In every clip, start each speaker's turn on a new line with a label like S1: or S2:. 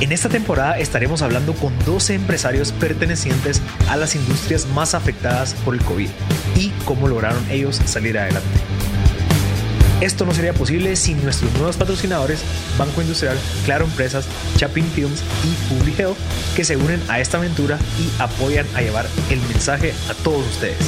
S1: En esta temporada estaremos hablando con 12 empresarios pertenecientes a las industrias más afectadas por el COVID y cómo lograron ellos salir adelante. Esto no sería posible sin nuestros nuevos patrocinadores Banco Industrial, Claro Empresas, Chapin Films y Public Health que se unen a esta aventura y apoyan a llevar el mensaje a todos ustedes.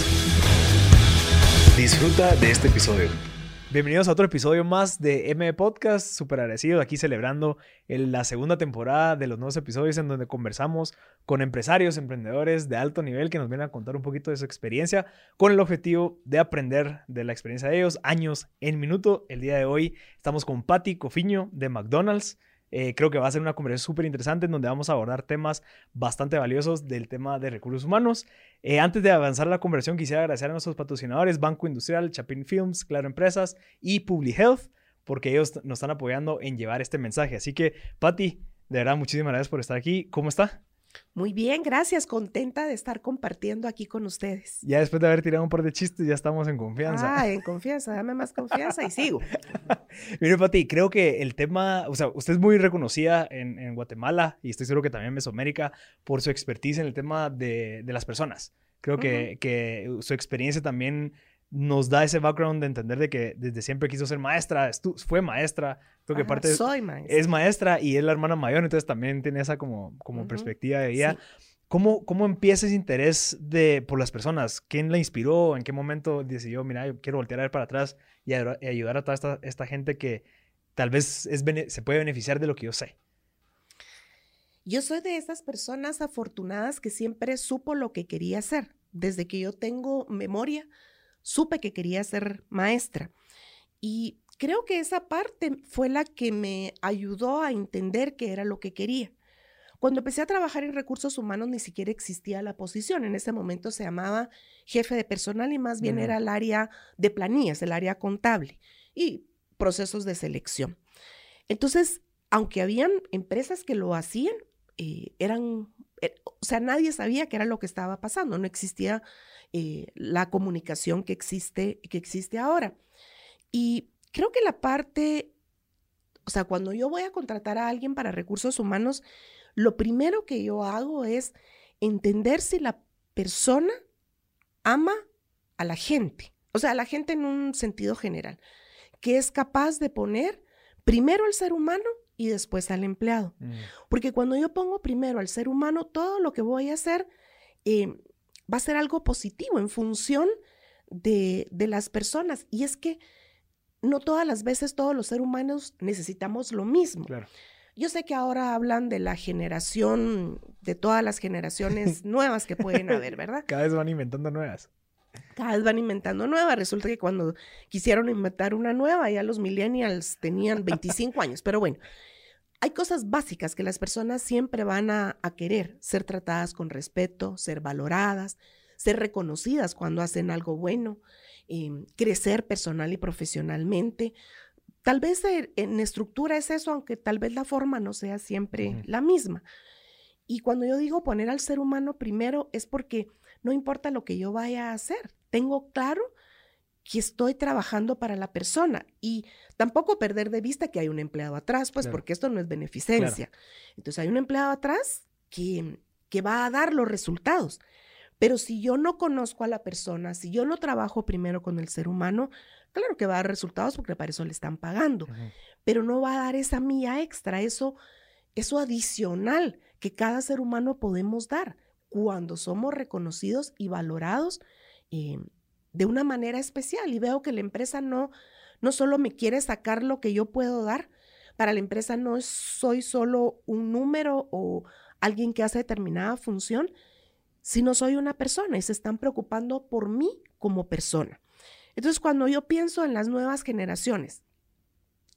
S1: Disfruta de este episodio. Bienvenidos a otro episodio más de M Podcast, súper agradecido aquí celebrando la segunda temporada de los nuevos episodios en donde conversamos con empresarios, emprendedores de alto nivel que nos vienen a contar un poquito de su experiencia con el objetivo de aprender de la experiencia de ellos, años en minuto. El día de hoy estamos con Patti Cofiño de McDonald's. Eh, creo que va a ser una conversación súper interesante en donde vamos a abordar temas bastante valiosos del tema de recursos humanos. Eh, antes de avanzar la conversación, quisiera agradecer a nuestros patrocinadores, Banco Industrial, Chapin Films, Claro Empresas y Public Health, porque ellos nos están apoyando en llevar este mensaje. Así que, Patti, de verdad, muchísimas gracias por estar aquí. ¿Cómo está?
S2: Muy bien, gracias. Contenta de estar compartiendo aquí con ustedes.
S1: Ya después de haber tirado un par de chistes, ya estamos en confianza.
S2: Ah, en confianza. Dame más confianza y sigo.
S1: Mire, Pati, creo que el tema, o sea, usted es muy reconocida en, en, Guatemala y estoy seguro que también en Mesoamérica por su expertise en el tema de, de las personas. Creo que, que su experiencia también nos da ese background de entender de que desde siempre quiso ser maestra, fue maestra, creo que parte
S2: soy maestra.
S1: es maestra y es la hermana mayor, entonces también tiene esa como, como perspectiva de ella. ¿Cómo, ¿Cómo empieza ese interés de, por las personas? ¿Quién la inspiró? ¿En qué momento decidió, mira, yo quiero voltear a ver para atrás y, ayudar a toda esta, esta, gente que tal vez es, se puede beneficiar de lo que yo sé?
S2: Yo soy de esas personas afortunadas que siempre supo lo que quería hacer. Desde que yo tengo memoria, supe que quería ser maestra. Y creo que esa parte fue la que me ayudó a entender qué era lo que quería. Cuando empecé a trabajar en recursos humanos ni siquiera existía la posición. En ese momento se llamaba jefe de personal y más bien era el área de planillas, el área contable y procesos de selección. Entonces, aunque habían empresas que lo hacían, eh, eran, o sea, nadie sabía qué era lo que estaba pasando. No existía eh, la comunicación que existe, que existe ahora. Y creo que la parte, o sea, cuando yo voy a contratar a alguien para recursos humanos, lo primero que yo hago es entender si la persona ama a la gente, o sea, a la gente en un sentido general, que es capaz de poner primero al ser humano y después al empleado. Mm. Porque cuando yo pongo primero al ser humano, todo lo que voy a hacer eh, va a ser algo positivo en función de, las personas. Y es que no todas las veces todos los seres humanos necesitamos lo mismo. Yo sé que ahora hablan de la generación, de todas las generaciones nuevas que pueden haber, ¿verdad?
S1: Cada vez van inventando nuevas.
S2: Cada vez van inventando nuevas. Resulta que cuando quisieron inventar una nueva, ya los millennials tenían 25 años. Pero bueno, hay cosas básicas que las personas siempre van a, querer, ser tratadas con respeto, ser valoradas, ser reconocidas cuando hacen algo bueno, em, crecer personal y profesionalmente. Tal vez en estructura es eso, aunque tal vez la forma no sea siempre la misma. Y cuando yo digo poner al ser humano primero es porque no importa lo que yo vaya a hacer, tengo claro que estoy trabajando para la persona y tampoco perder de vista que hay un empleado atrás, pues porque esto no es beneficencia. Entonces hay un empleado atrás que, que va a dar los resultados. Pero si yo no conozco a la persona, si yo no trabajo primero con el ser humano, claro que va a dar resultados porque para eso le están pagando, pero no va a dar esa mía extra, eso, eso adicional que cada ser humano podemos dar cuando somos reconocidos y valorados eh, de una manera especial y veo que la empresa no, no solo me quiere sacar lo que yo puedo dar, para la empresa no soy solo un número o alguien que hace determinada función, sino soy una persona y se están preocupando por mí como persona. Entonces, cuando yo pienso en las nuevas generaciones,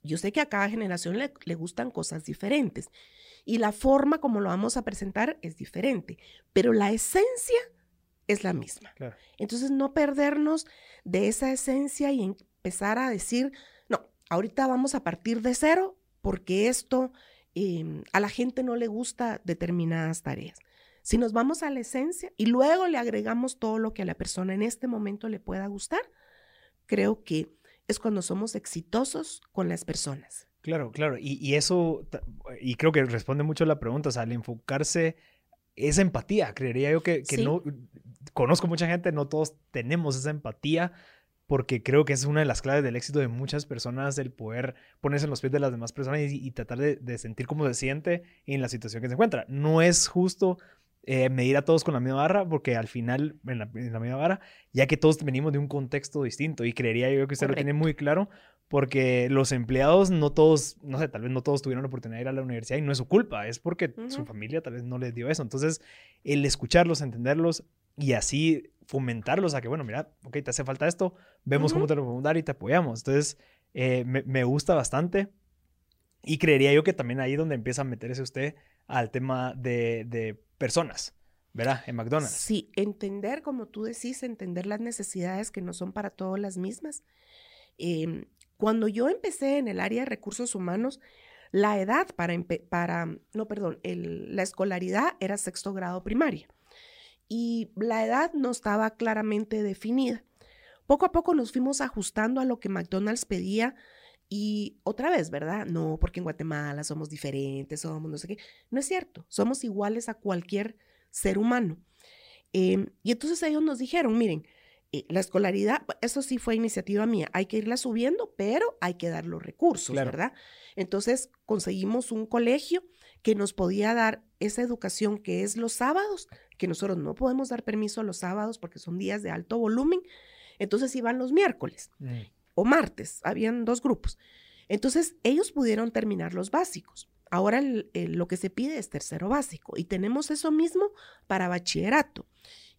S2: yo sé que a cada generación le, le gustan cosas diferentes y la forma como lo vamos a presentar es diferente, pero la esencia es la misma.
S1: Claro.
S2: Entonces, no perdernos de esa esencia y empezar a decir, no, ahorita vamos a partir de cero porque esto em, a la gente no le gusta determinadas tareas. Si nos vamos a la esencia y luego le agregamos todo lo que a la persona en este momento le pueda gustar, creo que es cuando somos exitosos con las personas.
S1: Claro, claro. Y, y eso, y creo que responde mucho a la pregunta, o sea, al enfocarse esa empatía, creería yo que, que
S2: Sí.
S1: no, conozco mucha gente, no todos tenemos esa empatía, porque creo que es una de las claves del éxito de muchas personas, el poder ponerse en los pies de las demás personas y, y tratar de, de sentir cómo se siente en la situación que se encuentra. No es justo eh, medir a todos con la misma barra, porque al final, en la, en la misma barra, ya que todos venimos de un contexto distinto, y creería yo que usted lo tiene muy claro, porque los empleados no todos, no sé, tal vez no todos tuvieron la oportunidad de ir a la universidad y no es su culpa, es porque su familia tal vez no les dio eso. Entonces, el escucharlos, entenderlos y así fomentarlos a que, bueno, mira, ok, te hace falta esto, vemos cómo te lo podemos dar y te apoyamos. Entonces, eh, me, me gusta bastante y creería yo que también ahí es donde empieza a meterse usted al tema de, de personas, ¿verdad? En McDonald's.
S2: Sí, entender, como tú decís, entender las necesidades que no son para todos las mismas. Em, cuando yo empecé en el área de recursos humanos, la edad para, para no, perdón, la escolaridad era sexto grado primaria y la edad no estaba claramente definida. Poco a poco nos fuimos ajustando a lo que McDonald's pedía y otra vez, ¿verdad? No, porque en Guatemala somos diferentes, somos no sé qué. No es cierto, somos iguales a cualquier ser humano. Em, y entonces ellos nos dijeron, miren, la escolaridad, eso sí fue iniciativa mía, hay que irla subiendo, pero hay que dar los recursos,
S1: Claro.
S2: ¿verdad? Entonces conseguimos un colegio que nos podía dar esa educación que es los sábados, que nosotros no podemos dar permiso los sábados porque son días de alto volumen, entonces iban los miércoles
S1: Mm,
S2: o martes, habían dos grupos. Entonces, ellos pudieron terminar los básicos. Ahora el- el- lo que se pide es tercero básico y tenemos eso mismo para bachillerato.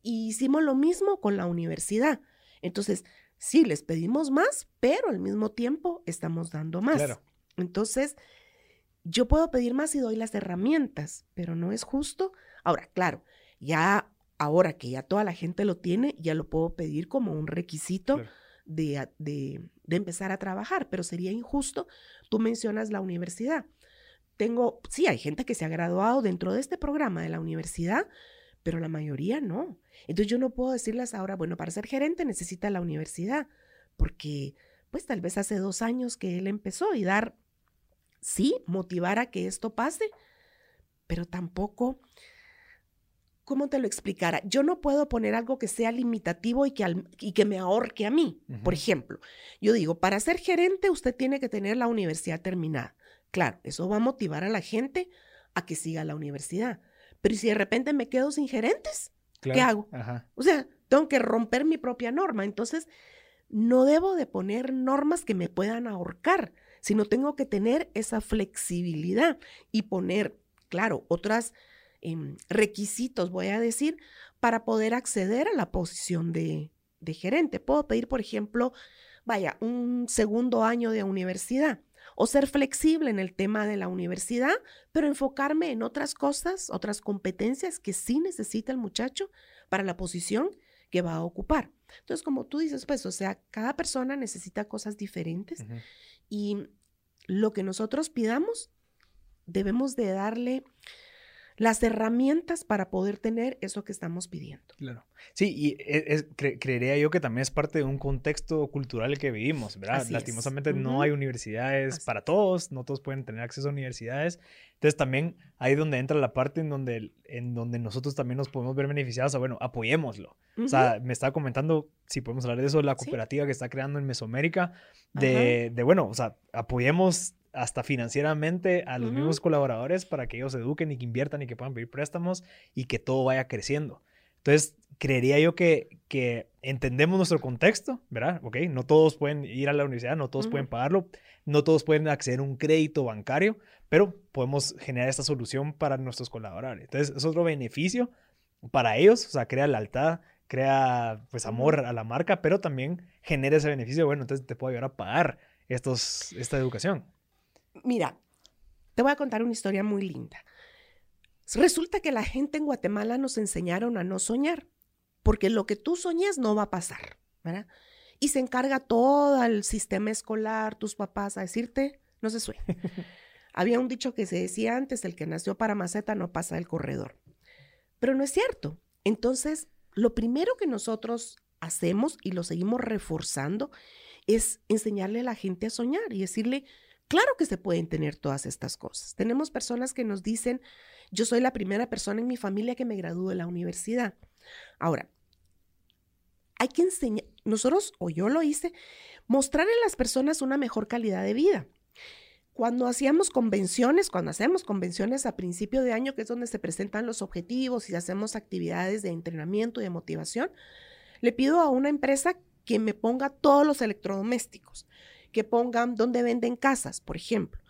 S2: Y hicimos lo mismo con la universidad. Entonces, sí, les pedimos más, pero al mismo tiempo estamos dando más.
S1: Claro.
S2: Entonces, yo puedo pedir más y doy las herramientas, pero no es justo. Ahora, claro, ya ahora que ya toda la gente lo tiene, ya lo puedo pedir como un requisito
S1: Claro.
S2: de, de- de empezar a trabajar, pero sería injusto. Tú mencionas la universidad. Tengo, sí, hay gente que se ha graduado dentro de este programa de la universidad, pero la mayoría no. Entonces yo no puedo decirles ahora, bueno, para ser gerente necesita la universidad, porque pues tal vez hace dos años que él empezó y dar, sí, motivar a que esto pase, pero tampoco, ¿cómo te lo explicara? Yo no puedo poner algo que sea limitativo y que, al- y que me ahorque a mí. Por ejemplo, yo digo, para ser gerente usted tiene que tener la universidad terminada. Claro, eso va a motivar a la gente a que siga la universidad. Pero ¿y si de repente me quedo sin gerentes?
S1: claro.
S2: hago?
S1: Ajá.
S2: O sea, tengo que romper mi propia norma. Entonces, no debo de poner normas que me puedan ahorcar, sino tengo que tener esa flexibilidad y poner, claro, otros requisitos, voy a decir, para poder acceder a la posición de, de gerente. Puedo pedir, por ejemplo, vaya, un segundo año de universidad o ser flexible en el tema de la universidad, pero enfocarme en otras cosas, otras competencias que sí necesita el muchacho para la posición que va a ocupar. Entonces, como tú dices, pues, o sea, cada persona necesita cosas diferentes y lo que nosotros pidamos, debemos de darle las herramientas para poder tener eso que estamos pidiendo.
S1: Claro. Sí, y e- es- cre- creería yo que también es parte de un contexto cultural que vivimos, ¿verdad?
S2: Así es.
S1: Lastimosamente no hay universidades
S2: Así
S1: para todos, no todos pueden tener acceso a universidades. Entonces también ahí es donde entra la parte en donde, en donde nosotros también nos podemos ver beneficiados, a, bueno, apoyémoslo. O sea, me estaba comentando, si podemos hablar de eso, la
S2: Sí.
S1: cooperativa que está creando en Mesoamérica, de, de, bueno, o sea, apoyemos hasta financieramente a los
S2: Ujú.
S1: mismos colaboradores para que ellos se eduquen y que inviertan y que puedan pedir préstamos y que todo vaya creciendo. Entonces, creería yo que, que entendemos nuestro contexto, ¿verdad? Ok, no todos pueden ir a la universidad, no todos
S2: Ujú.
S1: pueden pagarlo, no todos pueden acceder a un crédito bancario, pero podemos generar esta solución para nuestros colaboradores. Entonces, es otro beneficio para ellos, o sea, crea lealtad, crea pues amor a la marca, pero también genera ese beneficio, bueno, entonces te puedo ayudar a pagar estos, esta educación.
S2: Mira, te voy a contar una historia muy linda. Resulta que la gente en Guatemala nos enseñaron a no soñar, porque lo que tú soñes no va a pasar, ¿verdad? Y se encarga todo el sistema escolar, tus papás, a decirte, no se sueña. Había un dicho que se decía antes, el que nació para maceta no pasa del corredor. Pero no es cierto. Entonces, lo primero que nosotros hacemos y lo seguimos reforzando es enseñarle a la gente a soñar y decirle, claro que se pueden tener todas estas cosas. Tenemos personas que nos dicen, yo soy la primera persona en mi familia que me graduó de la universidad. Ahora, hay que enseñar, nosotros, o yo lo hice, mostrar en las personas una mejor calidad de vida. Cuando hacíamos convenciones, cuando hacemos convenciones a principio de año, que es donde se presentan los objetivos y hacemos actividades de entrenamiento y de motivación, le pido a una empresa que me ponga todos los electrodomésticos, que pongan donde venden casas, por ejemplo.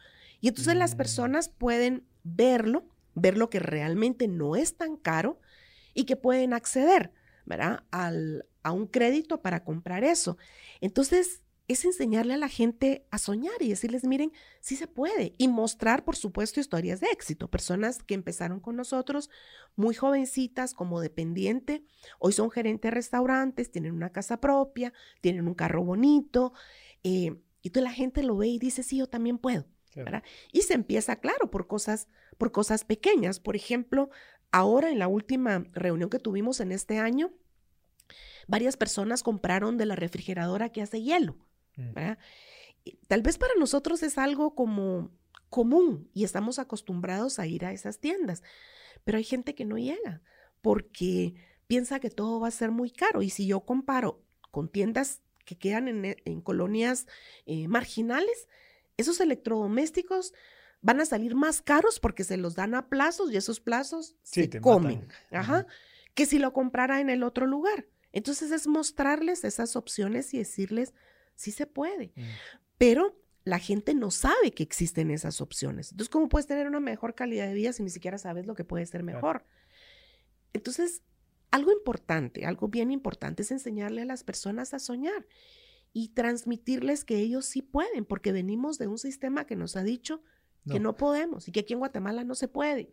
S2: Y entonces las mm. personas pueden verlo, ver lo que realmente no es tan caro y que pueden acceder, ¿verdad? Al, a un crédito para comprar eso. Entonces, es enseñarle a la gente a soñar y decirles, miren, sí se puede. Y mostrar, por supuesto, historias de éxito. Personas que empezaron con nosotros muy jovencitas como dependiente, hoy son gerentes de restaurantes, tienen una casa propia, tienen un carro bonito. Eh, y toda la gente lo ve y dice, sí, yo también puedo. Y se empieza, claro, por cosas, por cosas pequeñas. Por ejemplo, ahora en la última reunión que tuvimos en este año, varias personas compraron de la refrigeradora que hace hielo. Mm. Tal vez para nosotros es algo como común y estamos acostumbrados a ir a esas tiendas, pero hay gente que no llega porque piensa que todo va a ser muy caro y si yo comparo con tiendas que quedan en, e, colonias eh, marginales, esos electrodomésticos van a salir más caros porque se los dan a plazos y esos plazos se comen, Ajá, que si lo comprara en el otro lugar. Entonces es mostrarles esas opciones y decirles, sí se puede. Mm. Pero la gente no sabe que existen esas opciones. Entonces, ¿cómo puedes tener una mejor calidad de vida si ni siquiera sabes lo que puede ser mejor? Entonces, algo importante, algo bien importante es enseñarle a las personas a soñar y transmitirles que ellos sí pueden, porque venimos de un sistema que nos ha dicho que no podemos y que aquí en Guatemala no se puede.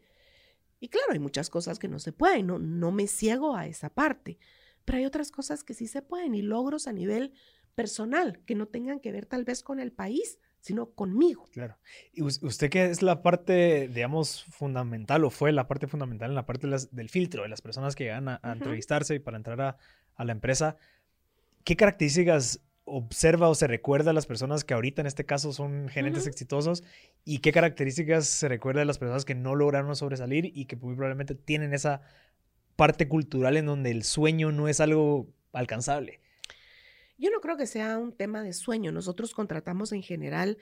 S2: Y claro, hay muchas cosas que no se pueden, no, no me ciego a esa parte, pero hay otras cosas que sí se pueden y logros a nivel personal, que no tengan que ver tal vez con el país, sino conmigo.
S1: Claro. Y usted que es la parte, digamos, fundamental o fue la parte fundamental en la parte del filtro de las personas que llegan a, entrevistarse y para entrar a, la empresa, ¿qué características observa o se recuerda a las personas que ahorita en este caso son gerentes exitosos y qué características se recuerda de las personas que no lograron sobresalir y que muy probablemente tienen esa parte cultural en donde el sueño no es algo alcanzable?
S2: Yo no creo que sea un tema de sueño. Nosotros contratamos en general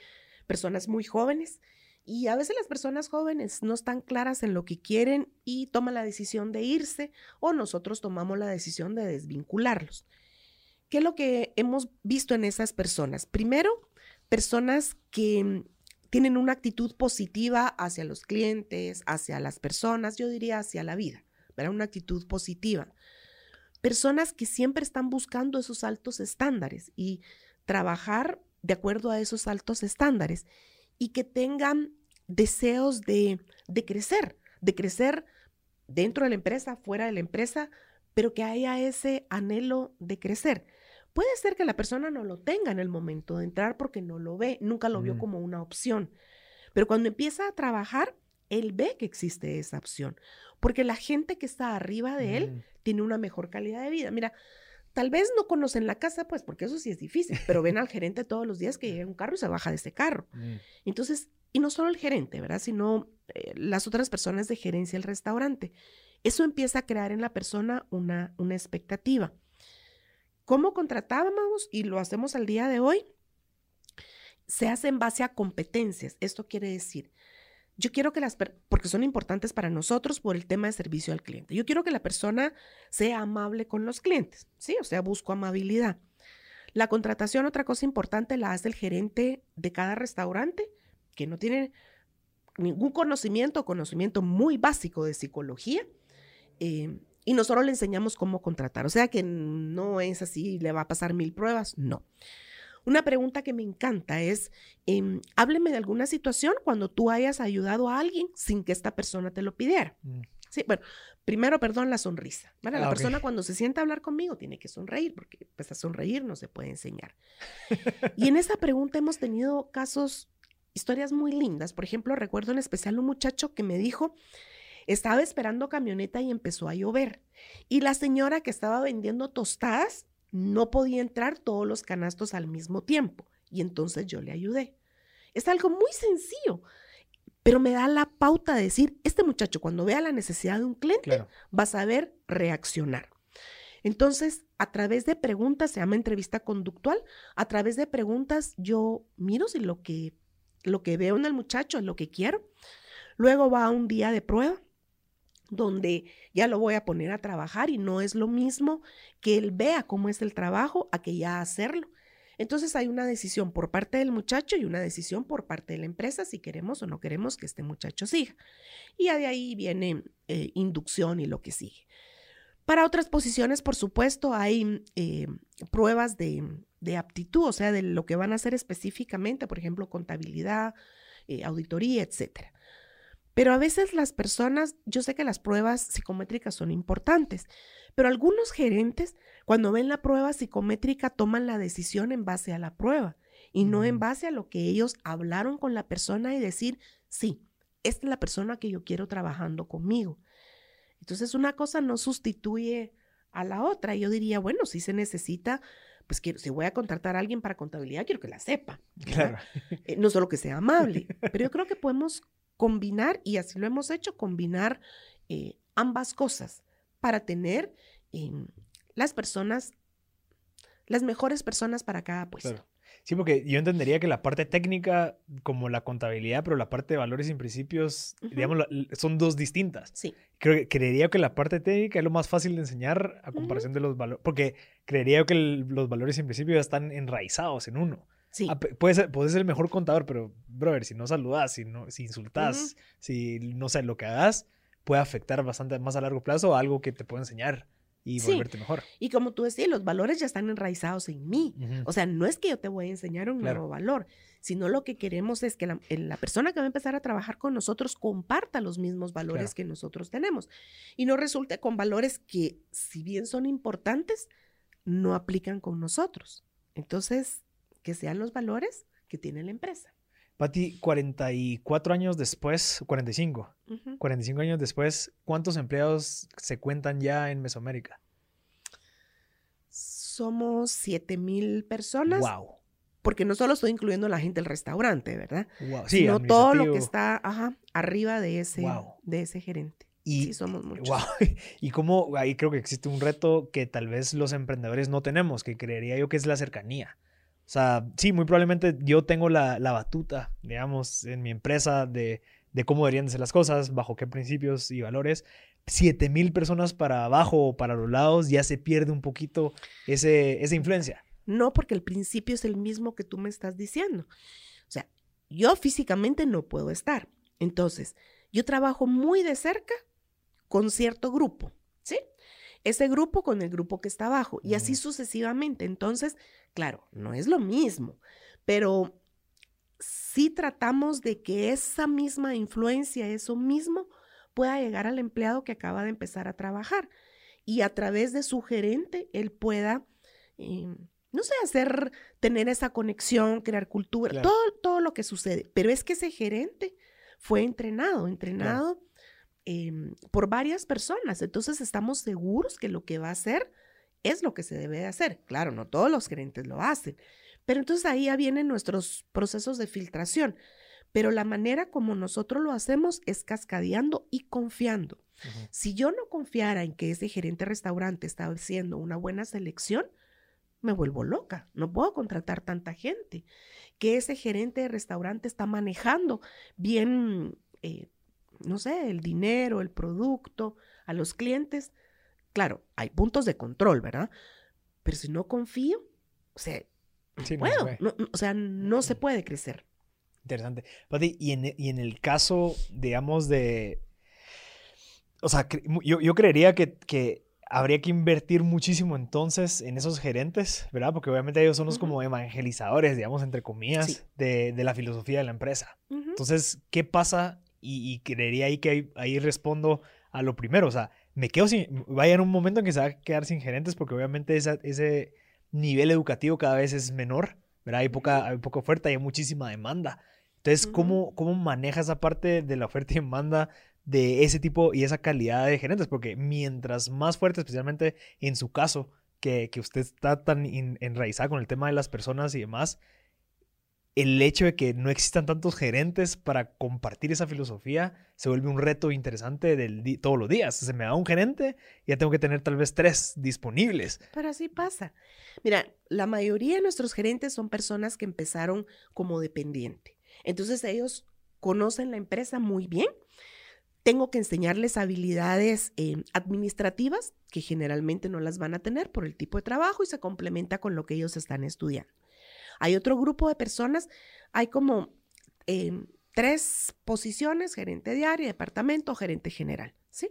S2: personas muy jóvenes y a veces las personas jóvenes no están claras en lo que quieren y toman la decisión de irse o nosotros tomamos la decisión de desvincularlos. ¿Qué es lo que hemos visto en esas personas? Primero, personas que tienen una actitud positiva hacia los clientes, hacia las personas, yo diría hacia la vida, pero una actitud positiva personas que siempre están buscando esos altos estándares y trabajar de acuerdo a esos altos estándares y que tengan deseos de, de crecer, de crecer dentro de la empresa, fuera de la empresa, pero que haya ese anhelo de crecer. Puede ser que la persona no lo tenga en el momento de entrar porque no lo ve, nunca lo vio mm. como una opción, pero cuando empieza a trabajar, él ve que existe esa opción, porque la gente que está arriba de él mm tiene una mejor calidad de vida. Mira, tal vez no conocen la casa, pues porque eso sí es difícil, pero ven al gerente todos los días que llega un carro y se baja de ese carro. Mm. Entonces, y no solo el gerente, ¿verdad? Sino eh, las otras personas de gerencia del restaurante. Eso empieza a crear en la persona una, una expectativa. ¿Cómo contratábamos y lo hacemos al día de hoy? Se hace en base a competencias. Esto quiere decir, yo quiero que las, porque son importantes para nosotros por el tema de servicio al cliente. Yo quiero que la persona sea amable con los clientes, ¿sí? O sea, busco amabilidad. La contratación, otra cosa importante, la hace el gerente de cada restaurante, que no tiene ningún conocimiento, conocimiento muy básico de psicología, eh, y nosotros le enseñamos cómo contratar. O sea que no es así, le va a pasar mil pruebas, no. Una pregunta que me encanta es, em, hábleme de alguna situación cuando tú hayas ayudado a alguien sin que esta persona te lo pidiera.
S1: Mm.
S2: Sí, bueno, primero, perdón, la sonrisa. ¿vale? La
S1: Ah,
S2: persona cuando se sienta a hablar conmigo tiene que sonreír, porque pues a sonreír no se puede enseñar. y en esa pregunta hemos tenido casos, historias muy lindas. Por ejemplo, recuerdo en especial un muchacho que me dijo, estaba esperando camioneta y empezó a llover. Y la señora que estaba vendiendo tostadas no podía entrar todos los canastos al mismo tiempo. Y entonces yo le ayudé. Es algo muy sencillo, pero me da la pauta de decir, este muchacho cuando vea la necesidad de un cliente
S1: Claro.
S2: va a saber reaccionar. Entonces, a través de preguntas, se llama entrevista conductual, a través de preguntas yo miro si lo que, lo que veo en el muchacho es lo que quiero. Luego va a un día de prueba donde ya lo voy a poner a trabajar y no es lo mismo que él vea cómo es el trabajo a que ya hacerlo. Entonces hay una decisión por parte del muchacho y una decisión por parte de la empresa si queremos o no queremos que este muchacho siga. Y de ahí viene eh, inducción y lo que sigue. Para otras posiciones, por supuesto, hay eh, pruebas de, de aptitud, o sea, de lo que van a hacer específicamente, por ejemplo, contabilidad, eh, auditoría, etcétera. Pero a veces las personas, yo sé que las pruebas psicométricas son importantes, pero algunos gerentes, cuando ven la prueba psicométrica, toman la decisión en base a la prueba y no en
S1: Mm.
S2: base a lo que ellos hablaron con la persona y decir, sí, esta es la persona que yo quiero trabajando conmigo. Entonces, una cosa no sustituye a la otra. Yo diría, bueno, si se necesita, pues quiero, si voy a contratar a alguien para contabilidad, quiero que la sepa. ¿verdad?
S1: Claro.
S2: Eh, no solo que sea amable, pero yo creo que podemos combinar, y así lo hemos hecho, combinar eh, ambas cosas para tener em, las personas, las mejores personas para cada puesto.
S1: Claro. Sí, porque yo entendería que la parte técnica, como la contabilidad, pero la parte de valores y principios, digamos, son dos distintas.
S2: Sí,
S1: Creo que, creería que la parte técnica es lo más fácil de enseñar a comparación de los valores, porque creería que el- los valores y principios ya están enraizados en uno.
S2: Sí.
S1: Ah, puedes, ser, puedes ser el mejor contador, pero, brother, si no saludas, si, no, si insultas, si no sé, lo que hagas puede afectar bastante más a largo plazo a algo que te puede enseñar y
S2: Sí.
S1: volverte mejor.
S2: Y como tú decías, los valores ya están enraizados en mí.
S1: Ujú.
S2: O sea, no es que yo te voy a enseñar un
S1: Claro.
S2: nuevo valor, sino lo que queremos es que la, la persona que va a empezar a trabajar con nosotros comparta los mismos valores
S1: Claro.
S2: que nosotros tenemos y no resulte con valores que, si bien son importantes, no aplican con nosotros. Entonces, que sean los valores que tiene la empresa.
S1: Pati, 44 años después, 45,
S2: Ujú.
S1: 45 años después, ¿cuántos empleados se cuentan ya en Mesoamérica?
S2: Somos 7 mil personas,
S1: Wow.
S2: porque no solo estoy incluyendo a la gente del restaurante, ¿verdad?
S1: wow. Sí,
S2: sino todo lo que está ajá, arriba de ese,
S1: Wow.
S2: de ese gerente.
S1: Y,
S2: sí, somos muchos.
S1: Wow. Y cómo ahí creo que existe un reto que tal vez los emprendedores no tenemos, que creería yo que es la cercanía. O sea, sí, muy probablemente yo tengo la, la batuta, digamos, en mi empresa de, de cómo deberían de ser las cosas, bajo qué principios y valores. Siete mil personas para abajo o para los lados ya se pierde un poquito ese, esa influencia.
S2: No, porque el principio es el mismo que tú me estás diciendo. O sea, yo físicamente no puedo estar. Entonces, yo trabajo muy de cerca con cierto grupo. Ese grupo con el grupo que está abajo y así sucesivamente. Entonces, claro, no es lo mismo, pero sí tratamos de que esa misma influencia, eso mismo, pueda llegar al empleado que acaba de empezar a trabajar y a través de su gerente él pueda, eh, no sé, hacer, tener esa conexión, crear cultura,
S1: Claro.
S2: todo, todo lo que sucede. Pero es que ese gerente fue entrenado, entrenado em, por varias personas. Entonces estamos seguros que lo que va a hacer es lo que se debe de hacer. Claro, no todos los gerentes lo hacen. Pero entonces ahí ya vienen nuestros procesos de filtración. Pero la manera como nosotros lo hacemos es cascadeando y confiando. Si yo no confiara en que ese gerente de restaurante está haciendo una buena selección, me vuelvo loca. No puedo contratar tanta gente. Que ese gerente de restaurante está manejando bien, eh, no sé, el dinero, el producto, a los clientes. Claro, hay puntos de control, ¿verdad? Pero si no confío, o sea, no
S1: Sí, no se
S2: no- o sea, no se puede crecer.
S1: Interesante. Pati, y en, y en el caso, digamos, de... O sea, yo, yo creería que, que habría que invertir muchísimo entonces en esos gerentes, ¿verdad? Porque obviamente ellos son los como evangelizadores, digamos, entre comillas, de, de, la filosofía de la empresa. Entonces, ¿qué pasa? Y, y creería ahí que ahí, ahí, respondo a lo primero, o sea, me quedo sin, vaya en un momento en que se va a quedar sin gerentes porque obviamente esa, ese nivel educativo cada vez es menor, ¿verdad? Hay poca, hay poca oferta y hay muchísima demanda. Entonces, ¿cómo, ¿cómo maneja esa parte de la oferta y demanda de ese tipo y esa calidad de gerentes? Porque mientras más fuerte, especialmente en su caso, que, que usted está tan enraizado con el tema de las personas y demás, el hecho de que no existan tantos gerentes para compartir esa filosofía se vuelve un reto interesante todos los días. Se me da un gerente ya tengo que tener tal vez tres disponibles.
S2: Pero así pasa. Mira, la mayoría de nuestros gerentes son personas que empezaron como dependiente. Entonces ellos conocen la empresa muy bien. Tengo que enseñarles habilidades eh, administrativas que generalmente no las van a tener por el tipo de trabajo y se complementa con lo que ellos están estudiando. Hay otro grupo de personas, hay como em, tres posiciones, gerente diario, departamento, gerente general, ¿sí?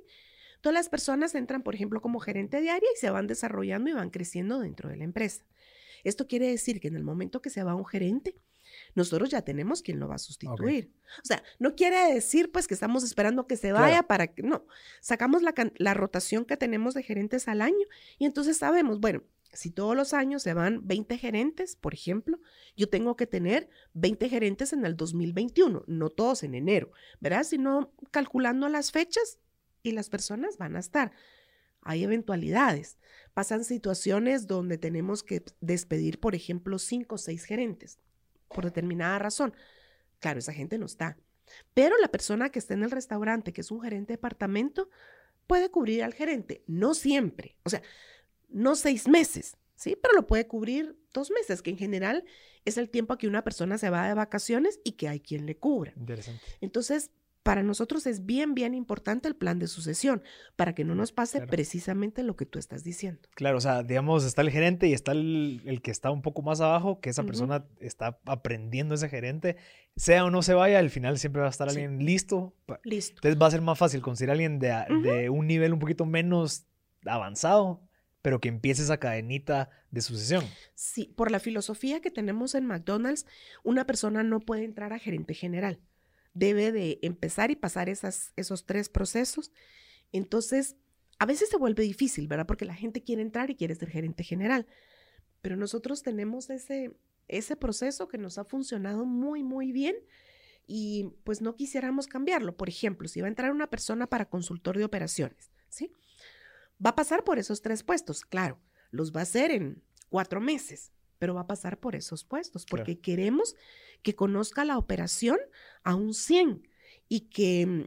S2: Todas las personas entran, por ejemplo, como gerente diaria y se van desarrollando y van creciendo dentro de la empresa. Esto quiere decir que en el momento que se va un gerente, nosotros ya tenemos quien lo va a sustituir. O sea, no quiere decir pues que estamos esperando que se vaya para que, no, sacamos la, la, rotación que tenemos de gerentes al año y entonces sabemos, bueno, si todos los años se van 20 gerentes, por ejemplo, yo tengo que tener 20 gerentes en el 2021, no todos en enero, ¿verdad? Sino calculando las fechas y las personas van a estar. Hay eventualidades. Pasan situaciones donde tenemos que despedir, por ejemplo, cinco o seis gerentes por determinada razón. Claro, esa gente no está. Pero la persona que está en el restaurante, que es un gerente de departamento, puede cubrir al gerente. No siempre. O sea, no seis meses, ¿sí? Pero lo puede cubrir dos meses, que en general es el tiempo a que una persona se va de vacaciones y que hay quien le cubra.
S1: Interesante.
S2: Entonces, para nosotros es bien, bien importante el plan de sucesión, para que no nos pase precisamente lo que tú estás diciendo.
S1: Claro, o sea, digamos, está el gerente y está el, que está un poco más abajo, que esa persona está aprendiendo ese gerente, sea o no se vaya, al final siempre va a estar alguien listo.
S2: Listo.
S1: Entonces va a ser más fácil conseguir a alguien de, de un nivel un poquito menos avanzado pero que empiece esa cadenita de sucesión.
S2: Sí, por la filosofía que tenemos en McDonald's, una persona no puede entrar a gerente general. Debe de empezar y pasar esas, esos tres procesos. Entonces, a veces se vuelve difícil, ¿verdad? Porque la gente quiere entrar y quiere ser gerente general. Pero nosotros tenemos ese, ese proceso que nos ha funcionado muy, muy bien y pues no quisiéramos cambiarlo. Por ejemplo, si va a entrar una persona para consultor de operaciones, ¿sí? Va a pasar por esos tres puestos, claro, los va a hacer en cuatro meses, pero va a pasar por esos puestos porque queremos que conozca la operación a un 100 y que mm,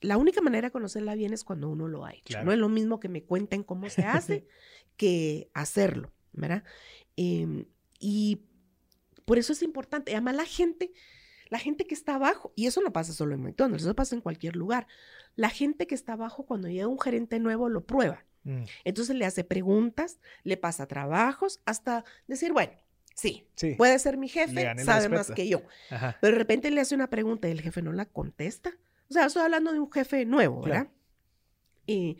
S2: la única manera de conocerla bien es cuando uno lo ha hecho. No es lo mismo que me cuenten cómo se hace que hacerlo, ¿verdad? Em, y por eso es importante. Además, la gente, la gente que está abajo, y eso no pasa solo en McDonald's, eso pasa en cualquier lugar. La gente que está abajo, cuando llega un gerente nuevo, lo prueba. Mm. Entonces le hace preguntas, le pasa trabajos, hasta decir, bueno, sí, puede ser mi jefe, sabe más que yo. Pero de repente le hace una pregunta y el jefe no la contesta. O sea, estoy hablando de un jefe nuevo, ¿verdad? Y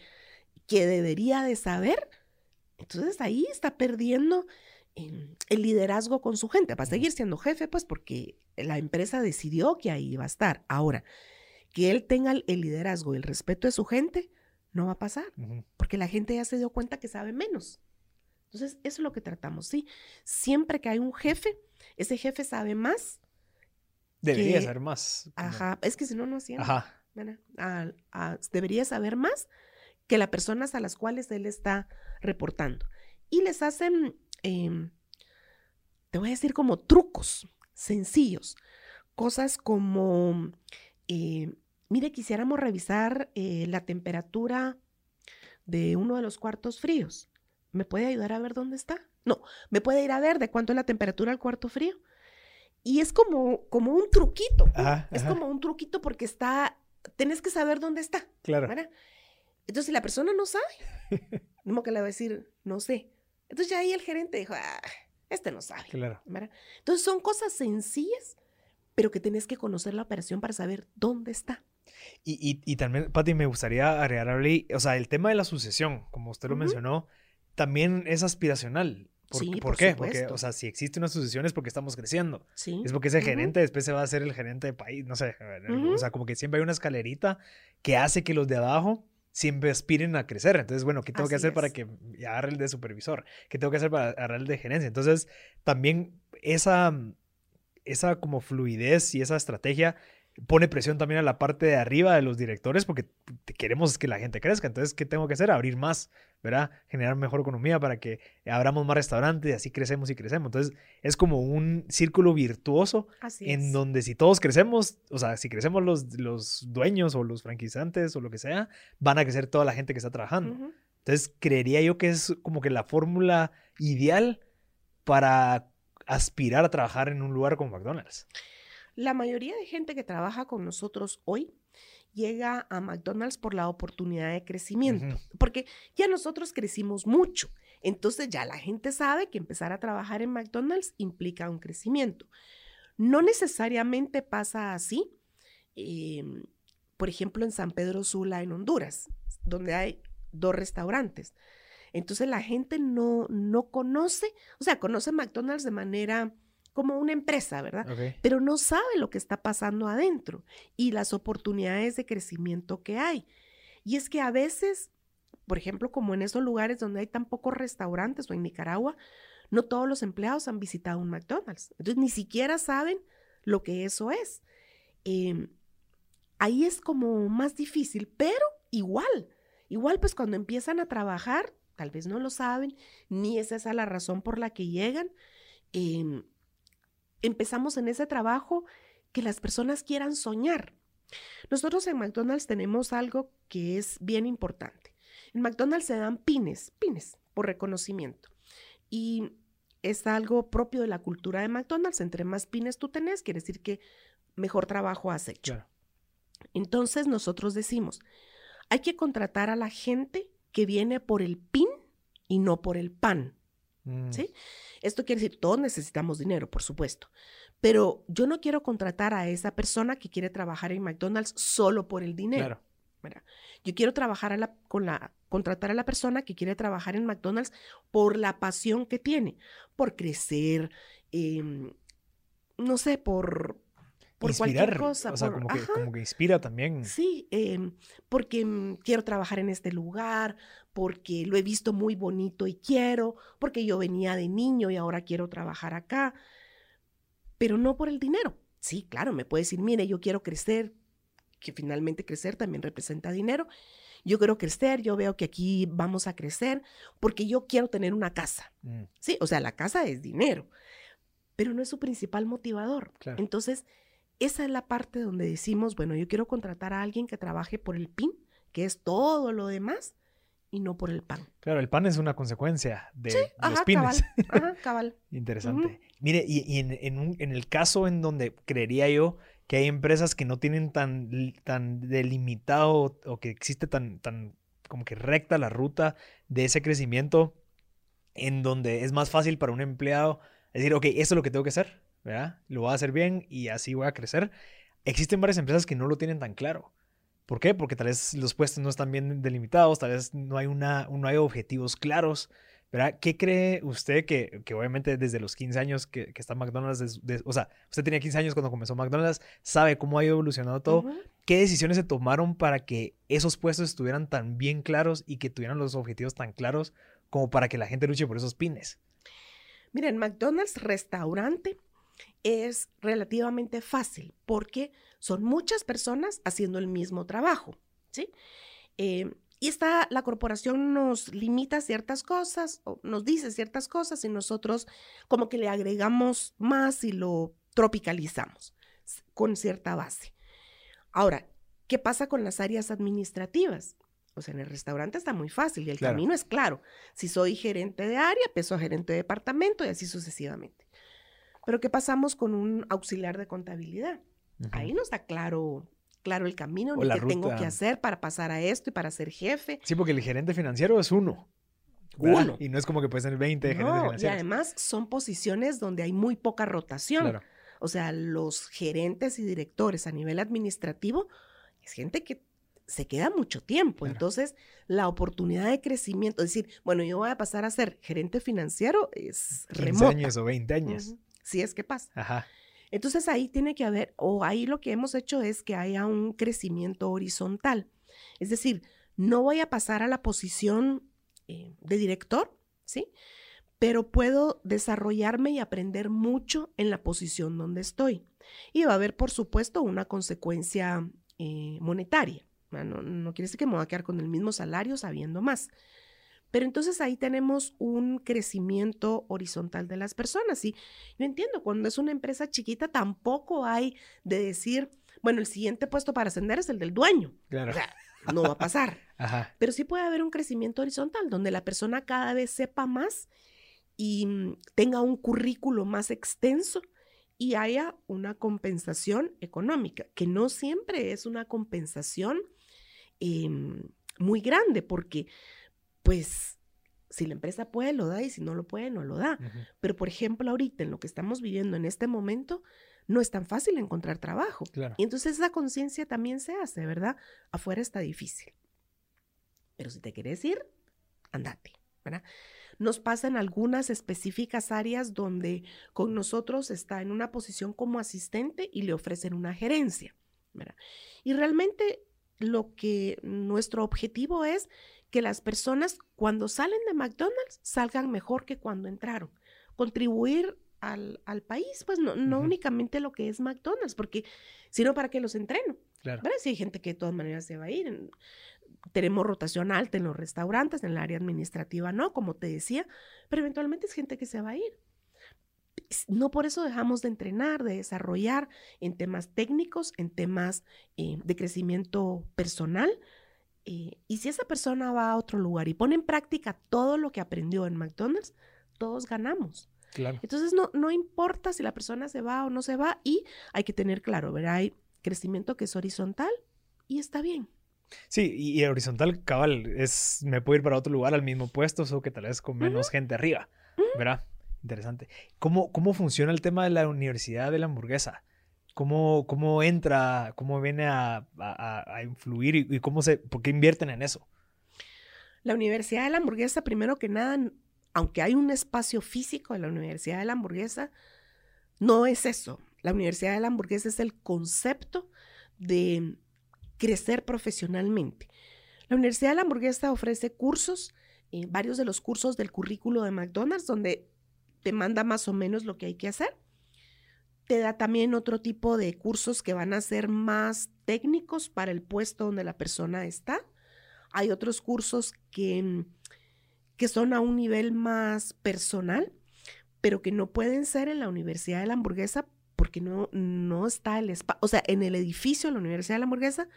S2: que debería de saber. Entonces ahí está perdiendo em, el liderazgo con su gente. Va a seguir siendo jefe, pues porque la empresa decidió que ahí iba a estar. Ahora, que él tenga el liderazgo y el respeto de su gente, no va a pasar, porque la gente ya se dio cuenta que sabe menos. Entonces, eso es lo que tratamos, ¿sí? Siempre que hay un jefe, ese jefe sabe más.
S1: Debería saber más.
S2: Ajá, es que si no, no hacía. Ajá. debería saber más que las personas a las cuales él está reportando. Y les hacen, em, te voy a decir como trucos sencillos, cosas como eh, mire, quisiéramos revisar eh, la temperatura de uno de los cuartos fríos. ¿Me puede ayudar a ver dónde está? No, me puede ir a ver de cuánto es la temperatura del cuarto frío. Y es como, como un truquito. es como un truquito porque está, tenés que saber dónde está.
S1: Claro.
S2: Entonces, si la persona no sabe, como que le va a decir, no sé. Entonces ya ahí el gerente dijo, ah, este no sabe.
S1: Claro.
S2: Entonces son cosas sencillas, pero que tenés que conocer la operación para saber dónde está.
S1: Y, y, y también, Pati, me gustaría agregarle, o sea, el tema de la sucesión, como usted lo
S2: Ujú.
S1: mencionó, también es aspiracional. ¿Por,
S2: Sí,
S1: ¿por
S2: por
S1: qué? Porque,
S2: supuesto.
S1: o sea, si existe una sucesión es porque estamos creciendo.
S2: Sí.
S1: Es porque ese gerente después se va a hacer el gerente de país, no sé.
S2: Ujú.
S1: O sea, como que siempre hay una escalerita que hace que los de abajo siempre aspiren a crecer. Entonces, bueno, ¿qué tengo que
S2: Así
S1: hacer para
S2: es.
S1: que agarre el de supervisor? ¿Qué tengo que hacer para agarrar el de gerencia? Entonces, también esa, esa como fluidez y esa estrategia pone presión también a la parte de arriba de los directores porque queremos que la gente crezca. Entonces, ¿qué tengo que hacer? Abrir más, ¿verdad? Generar mejor economía para que abramos más restaurantes y así crecemos y crecemos. Entonces, es como un círculo virtuoso
S2: Así
S1: en
S2: es.
S1: donde si todos crecemos, o sea, si crecemos los, los dueños o los franquizantes o lo que sea, van a crecer toda la gente que está trabajando. Entonces, creería yo que es como que la fórmula ideal para aspirar a trabajar en un lugar como McDonald's.
S2: La mayoría de gente que trabaja con nosotros hoy llega a McDonald's por la oportunidad de crecimiento, porque ya nosotros crecimos mucho. Entonces ya la gente sabe que empezar a trabajar en McDonald's implica un crecimiento. No necesariamente pasa así. eh, por ejemplo, en San Pedro Sula, en Honduras, donde hay dos restaurantes. Entonces la gente no, no conoce, o sea, conoce McDonald's de manera como una empresa, ¿verdad? Pero no sabe lo que está pasando adentro y las oportunidades de crecimiento que hay. Y es que a veces, por ejemplo, como en esos lugares donde hay tan pocos restaurantes o en Nicaragua, no todos los empleados han visitado un McDonald's. Entonces ni siquiera saben lo que eso es. Em, ahí es como más difícil, pero igual, igual pues cuando empiezan a trabajar, tal vez no lo saben, ni es esa la razón por la que llegan. em, empezamos en ese trabajo que las personas quieran soñar. Nosotros en McDonald's tenemos algo que es bien importante. En McDonald's se dan pines, pines por reconocimiento. Y es algo propio de la cultura de McDonald's. Entre más pines tú tenés, quiere decir que mejor trabajo has hecho.
S1: Claro.
S2: Entonces nosotros decimos, hay que contratar a la gente que viene por el pin y no por el pan.
S1: Mm,
S2: ¿Sí? Esto quiere decir, todos necesitamos dinero, por supuesto, pero yo no quiero contratar a esa persona que quiere trabajar en McDonald's solo por el dinero. Yo quiero trabajar a la, con la, contratar a la persona que quiere trabajar en McDonald's por la pasión que tiene, por crecer, em, no sé, por, por
S1: Inspirar,
S2: cualquier cosa.
S1: o sea,
S2: por-
S1: como, que,
S2: ajá.
S1: como que inspira también.
S2: Sí, em, porque mm, quiero trabajar en este lugar, porque lo he visto muy bonito y quiero, porque yo venía de niño y ahora quiero trabajar acá, pero no por el dinero. Sí, claro, me puede decir, mire, yo quiero crecer, que finalmente crecer también representa dinero. Yo quiero crecer, yo veo que aquí vamos a crecer porque yo quiero tener una casa.
S1: Mm,
S2: Sí, o sea, la casa es dinero, pero no es su principal motivador.
S1: Claro.
S2: Entonces, esa es la parte donde decimos, bueno, yo quiero contratar a alguien que trabaje por el PIN, que es todo lo demás, y no por el pan.
S1: Claro, el pan es una consecuencia de los
S2: Ajá,
S1: pines.
S2: cabal. Ajá, cabal.
S1: Interesante. Mire, y, y en, en un- en el caso en donde creería yo que hay empresas que no tienen tan, tan delimitado o que existe tan, tan como que recta la ruta de ese crecimiento, en donde es más fácil para un empleado decir, ok, esto es lo que tengo que hacer, ¿verdad? Lo voy a hacer bien y así voy a crecer. Existen varias empresas que no lo tienen tan claro. ¿Por qué? Porque tal vez los puestos no están bien delimitados, tal vez no hay, una, no hay objetivos claros. ¿verdad? ¿Qué cree usted que, que obviamente desde los 15 años que, que está McDonald's, des- des- o sea, usted tenía 15 años cuando comenzó McDonald's, sabe cómo ha ido evolucionando todo? ¿Qué decisiones se tomaron para que esos puestos estuvieran tan bien claros y que tuvieran los objetivos tan claros como para que la gente luche por esos pines?
S2: Miren, McDonald's restaurante es relativamente fácil porque son muchas personas haciendo el mismo trabajo, ¿sí? Eh, y está, la corporación nos limita ciertas cosas, o nos dice ciertas cosas y nosotros como que le agregamos más y lo tropicalizamos con cierta base. Ahora, ¿qué pasa con las áreas administrativas? O sea, en el restaurante está muy fácil y el
S1: Claro.
S2: camino es claro. Si soy gerente de área, peso a gerente de departamento y así sucesivamente. Pero ¿qué pasamos con un auxiliar de contabilidad? Ahí no está claro, claro el camino,
S1: O
S2: ni qué tengo que hacer para pasar a esto y para ser jefe.
S1: Sí, porque el gerente financiero es uno. ¿verdad?
S2: Uno.
S1: Y no es como que puedes tener 20 gerentes
S2: No, y
S1: financieros.
S2: además son posiciones donde hay muy poca rotación.
S1: Claro.
S2: O sea, los gerentes y directores a nivel administrativo es gente que se queda mucho tiempo.
S1: Claro.
S2: Entonces, la oportunidad de crecimiento, es decir, bueno, yo voy a pasar a ser gerente financiero, es
S1: 15
S2: remota.
S1: años o 20 años.
S2: Si es que pasa.
S1: Ajá.
S2: Entonces ahí tiene que haber, o ahí lo que hemos hecho es que haya un crecimiento horizontal. Es decir, no voy a pasar a la posición eh, de director, ¿sí? Pero puedo desarrollarme y aprender mucho en la posición donde estoy. Y va a haber, por supuesto, una consecuencia eh, monetaria. No, no quiere decir que me voy a quedar con el mismo salario sabiendo más. Pero entonces ahí tenemos un crecimiento horizontal de las personas. Y yo entiendo, cuando es una empresa chiquita tampoco hay de decir, bueno, el siguiente puesto para ascender es el del dueño.
S1: Claro.
S2: O sea, no va a pasar.
S1: Ajá.
S2: Pero sí puede haber un crecimiento horizontal donde la persona cada vez sepa más y mm, tenga un currículo más extenso y haya una compensación económica, que no siempre es una compensación em, muy grande, porque pues si la empresa puede, lo da y si no lo puede, no lo da. Pero por ejemplo, ahorita en lo que estamos viviendo en este momento, no es tan fácil encontrar trabajo.
S1: Claro.
S2: Y entonces esa conciencia también se hace, ¿verdad? Afuera está difícil. Pero si te quieres ir, andate, ¿verdad? Nos pasa en algunas específicas áreas donde con nosotros está en una posición como asistente y le ofrecen una gerencia, ¿verdad? Y realmente lo que nuestro objetivo es que las personas cuando salen de McDonald's salgan mejor que cuando entraron. Contribuir al, al país, pues no, no únicamente lo que es McDonald's, porque sino para que los entreno.
S1: Claro.
S2: ¿verdad? Si hay gente que de todas maneras se va a ir. en- Tenemos rotación alta en los restaurantes, en el área administrativa no, como te decía, pero eventualmente es gente que se va a ir. No por eso dejamos de entrenar, de desarrollar en temas técnicos, en temas eh, de crecimiento personal. Eh, y si esa persona va a otro lugar y pone en práctica todo lo que aprendió en McDonald's, todos ganamos.
S1: Claro.
S2: Entonces no, no importa si la persona se va o no se va y hay que tener claro, ¿verdad? Hay crecimiento que es horizontal y está bien.
S1: Sí, y, y horizontal, cabal, es, me puedo ir para otro lugar al mismo puesto, solo que tal vez con menos gente arriba, ¿verdad? Interesante. ¿Cómo, ¿Cómo funciona el tema de la Universidad de la Hamburguesa? ¿Cómo, cómo entra, cómo viene a, influir y, cómo se, por qué invierten en eso?
S2: La Universidad de la Hamburguesa, primero que nada, aunque hay un espacio físico de la Universidad de la Hamburguesa, no es eso. La Universidad de la Hamburguesa es el concepto de crecer profesionalmente. La Universidad de la Hamburguesa ofrece cursos, eh, varios de los cursos del currículo de McDonald's, donde te manda más o menos lo que hay que hacer. Te da también otro tipo de cursos que van a ser más técnicos para el puesto donde la persona está. Hay otros cursos que, mm, que son a un nivel más personal, pero que no pueden ser en la Universidad de la Hamburguesa porque no, no está el espacio, o sea, en el edificio de la Universidad de la Hamburguesa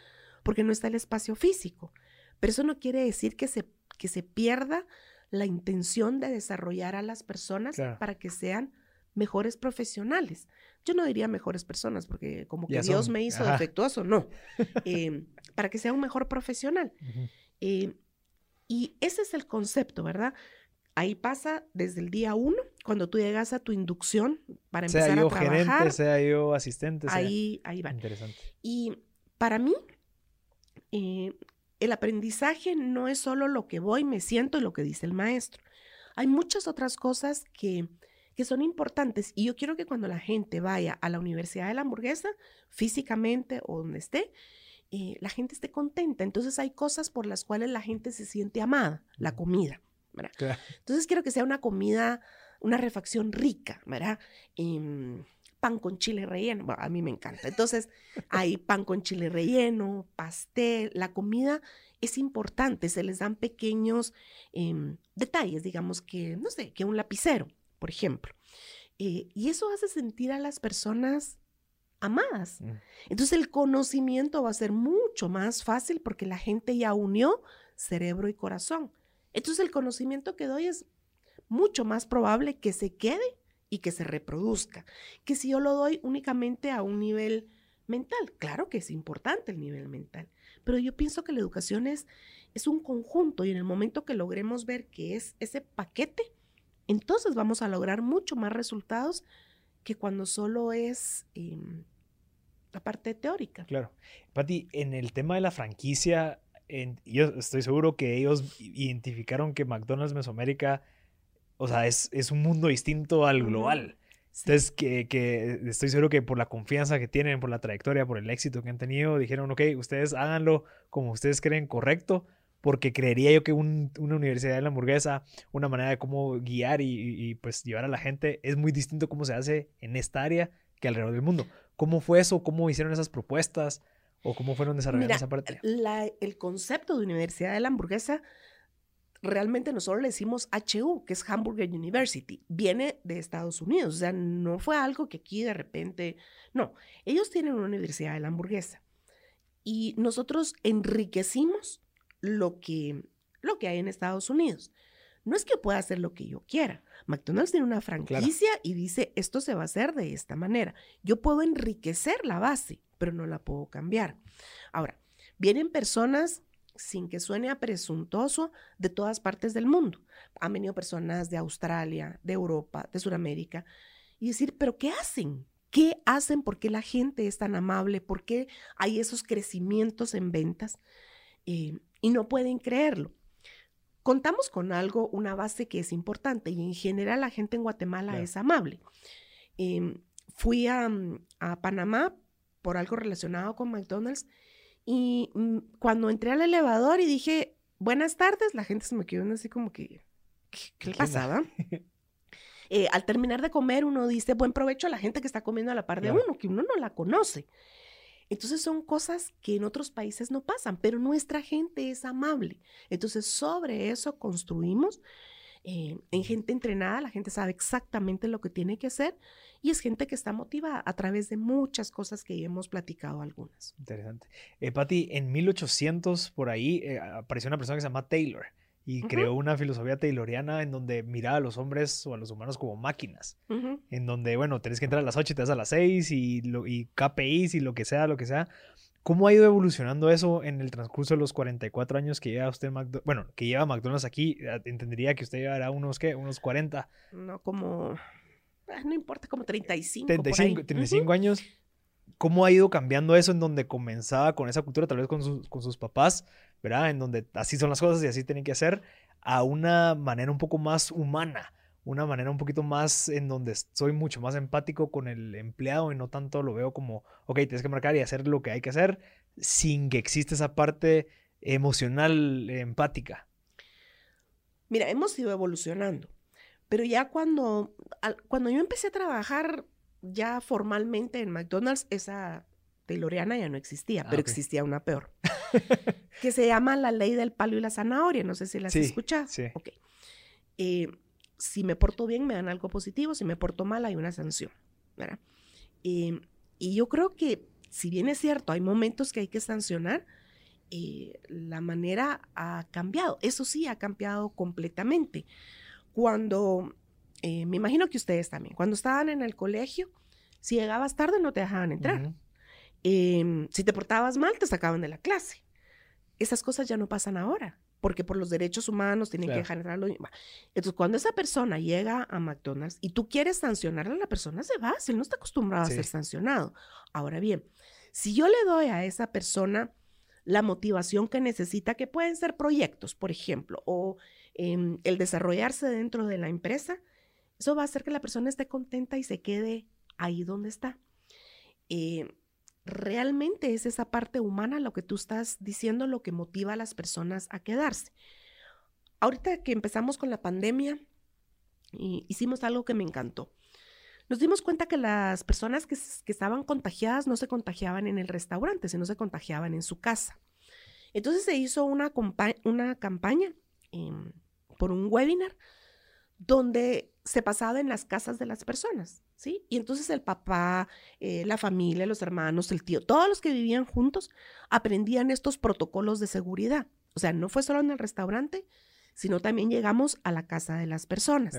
S2: porque no está el espacio físico. Pero eso no quiere decir que se, que se pierda la intención de desarrollar a las personas
S1: Claro.
S2: para que sean mejores profesionales. Yo no diría mejores personas porque como que
S1: Ya
S2: Dios
S1: son,
S2: me hizo
S1: ajá.
S2: defectuoso, no. Eh, para que sea un mejor profesional. Eh, y ese es el concepto, ¿verdad? Ahí pasa desde el día uno, cuando tú llegas a tu inducción para
S1: Sea
S2: empezar
S1: yo
S2: a trabajar.
S1: gerente, sea yo asistente, sea...
S2: ahí, ahí van.
S1: Interesante.
S2: Y para mí, eh, el aprendizaje no es solo lo que voy, me siento y lo que dice el maestro. Hay muchas otras cosas que, que son importantes y yo quiero que cuando la gente vaya a la Universidad de la Hamburguesa, físicamente o donde esté, eh, la gente esté contenta. Entonces hay cosas por las cuales la gente se siente amada, la comida. ¿verdad?
S1: Claro.
S2: Entonces quiero que sea una comida, una refacción rica, ¿verdad? Em, pan con chile relleno, bueno, a mí me encanta. Entonces hay pan con chile relleno, pastel, la comida es importante, se les dan pequeños em, detalles, digamos que, no sé, que un lapicero, por ejemplo. Eh, y eso hace sentir a las personas amadas.
S1: Mm.
S2: Entonces el conocimiento va a ser mucho más fácil porque la gente ya unió cerebro y corazón. Entonces el conocimiento que doy es mucho más probable que se quede y que se reproduzca, que si yo lo doy únicamente a un nivel mental. Claro que es importante el nivel mental, pero yo pienso que la educación es, es un conjunto y en el momento que logremos ver que es ese paquete, entonces vamos a lograr mucho más resultados que cuando solo es... em, la parte teórica.
S1: Claro. Pati, en el tema de la franquicia, yo estoy seguro que ellos identificaron que McDonald's Mesoamérica, o sea, es, es un mundo distinto al global. Entonces, que, que, estoy seguro que por la confianza que tienen, por la trayectoria, por el éxito que han tenido, dijeron, ok, ustedes háganlo como ustedes creen correcto, porque creería yo que una universidad de la hamburguesa, una manera de cómo guiar y, pues llevar a la gente, es muy distinto cómo se hace en esta área que alrededor del mundo. ¿Cómo fue eso? ¿Cómo hicieron esas propuestas? ¿O cómo fueron desarrollando esa parte?
S2: el concepto de universidad de la hamburguesa realmente nosotros le decimos HU, que es Hamburger University, viene de Estados Unidos, o sea, no fue algo que aquí de repente, no, ellos tienen una universidad de la hamburguesa y nosotros enriquecimos lo que, lo que hay en Estados Unidos. No es que pueda hacer lo que yo quiera. McDonald's tiene una franquicia y dice, esto se va a hacer de esta manera. Yo puedo enriquecer la base, pero no la puedo cambiar. Ahora, vienen personas sin que suene a presuntuoso, de todas partes del mundo. Han venido personas de Australia, de Europa, de Sudamérica, y decir, pero ¿qué hacen? ¿Qué hacen? ¿Por qué la gente es tan amable? ¿Por qué hay esos crecimientos en ventas? Eh, y no pueden creerlo. Contamos con algo, una base que es importante, y en general la gente en Guatemala es amable. Em, fui a, a Panamá por algo relacionado con McDonald's y mm, cuando entré al elevador y dije, buenas tardes, la gente se me quedó así como que, ¿qué, le pasaba? Eh, al terminar de comer, uno dice, buen provecho a la gente que está comiendo a la par de uno, que uno no la conoce. Entonces son cosas que en otros países no pasan, pero nuestra gente es amable. Entonces sobre eso construimos eh, en gente entrenada, la gente sabe exactamente lo que tiene que hacer y es gente que está motivada a través de muchas cosas que ya hemos platicado algunas.
S1: Interesante. Eh, Patti, en 1800 por ahí eh, apareció una persona que se llama Taylor y creó una filosofía tayloriana en donde miraba a los hombres o a los humanos como máquinas, en donde, bueno, tenés que entrar a las 8 y te das a las 6 y, lo, y KPIs y lo que sea, lo que sea. ¿Cómo ha ido evolucionando eso en el transcurso de los 44 años que lleva usted, bueno, que lleva McDonald's aquí? Eh, entendería que usted llevará unos, ¿qué? Unos 40.
S2: No, como, ah, no importa, como 35.
S1: 35, 35 años. ¿Cómo ha ido cambiando eso en donde comenzaba con esa cultura, tal vez con sus, con sus papás, ¿verdad? En donde así son las cosas y así tienen que hacer, a una manera un poco más humana una manera un poquito más en donde soy mucho más empático con el empleado y no tanto lo veo como, ok, tienes que marcar y hacer lo que hay que hacer sin que exista esa parte emocional empática.
S2: Mira, hemos ido evolucionando, pero ya cuando, cuando yo empecé a trabajar ya formalmente en McDonald's, esa Tayloriana ya no existía, ah, pero existía una peor, que se llama la ley del palo y la zanahoria, no sé si la has sí, escuchado. Sí. Ok. Eh, si me porto bien, me dan algo positivo, si me porto mal, hay una sanción. ¿verdad? Eh, y yo creo que, si bien es cierto, hay momentos que hay que sancionar, eh, la manera ha cambiado. Eso sí, ha cambiado completamente. Cuando, me imagino que ustedes también, cuando estaban en el colegio, si llegabas tarde no te dejaban entrar. Em, si te portabas mal, te sacaban de la clase. Esas cosas ya no pasan ahora porque por los derechos humanos tienen que dejar entrar Entonces, cuando esa persona llega a McDonald's y tú quieres sancionarle, la persona se va, si él no está acostumbrado a ser sancionado. Ahora bien, si yo le doy a esa persona la motivación que necesita, que pueden ser proyectos, por ejemplo, o em, el desarrollarse dentro de la empresa, eso va a hacer que la persona esté contenta y se quede ahí donde está. Eh, realmente es esa parte humana lo que tú estás diciendo, lo que motiva a las personas a quedarse. Ahorita que empezamos con la pandemia, hicimos algo que me encantó. Nos dimos cuenta que las personas que, estaban contagiadas no se contagiaban en el restaurante, sino se contagiaban en su casa. Entonces se hizo una, una campaña em, por un webinar donde se pasaba en las casas de las personas, ¿sí? Y entonces el papá, eh, la familia, los hermanos, el tío, todos los que vivían juntos aprendían estos protocolos de seguridad. O sea, no fue solo en el restaurante, sino también llegamos a la casa de las personas.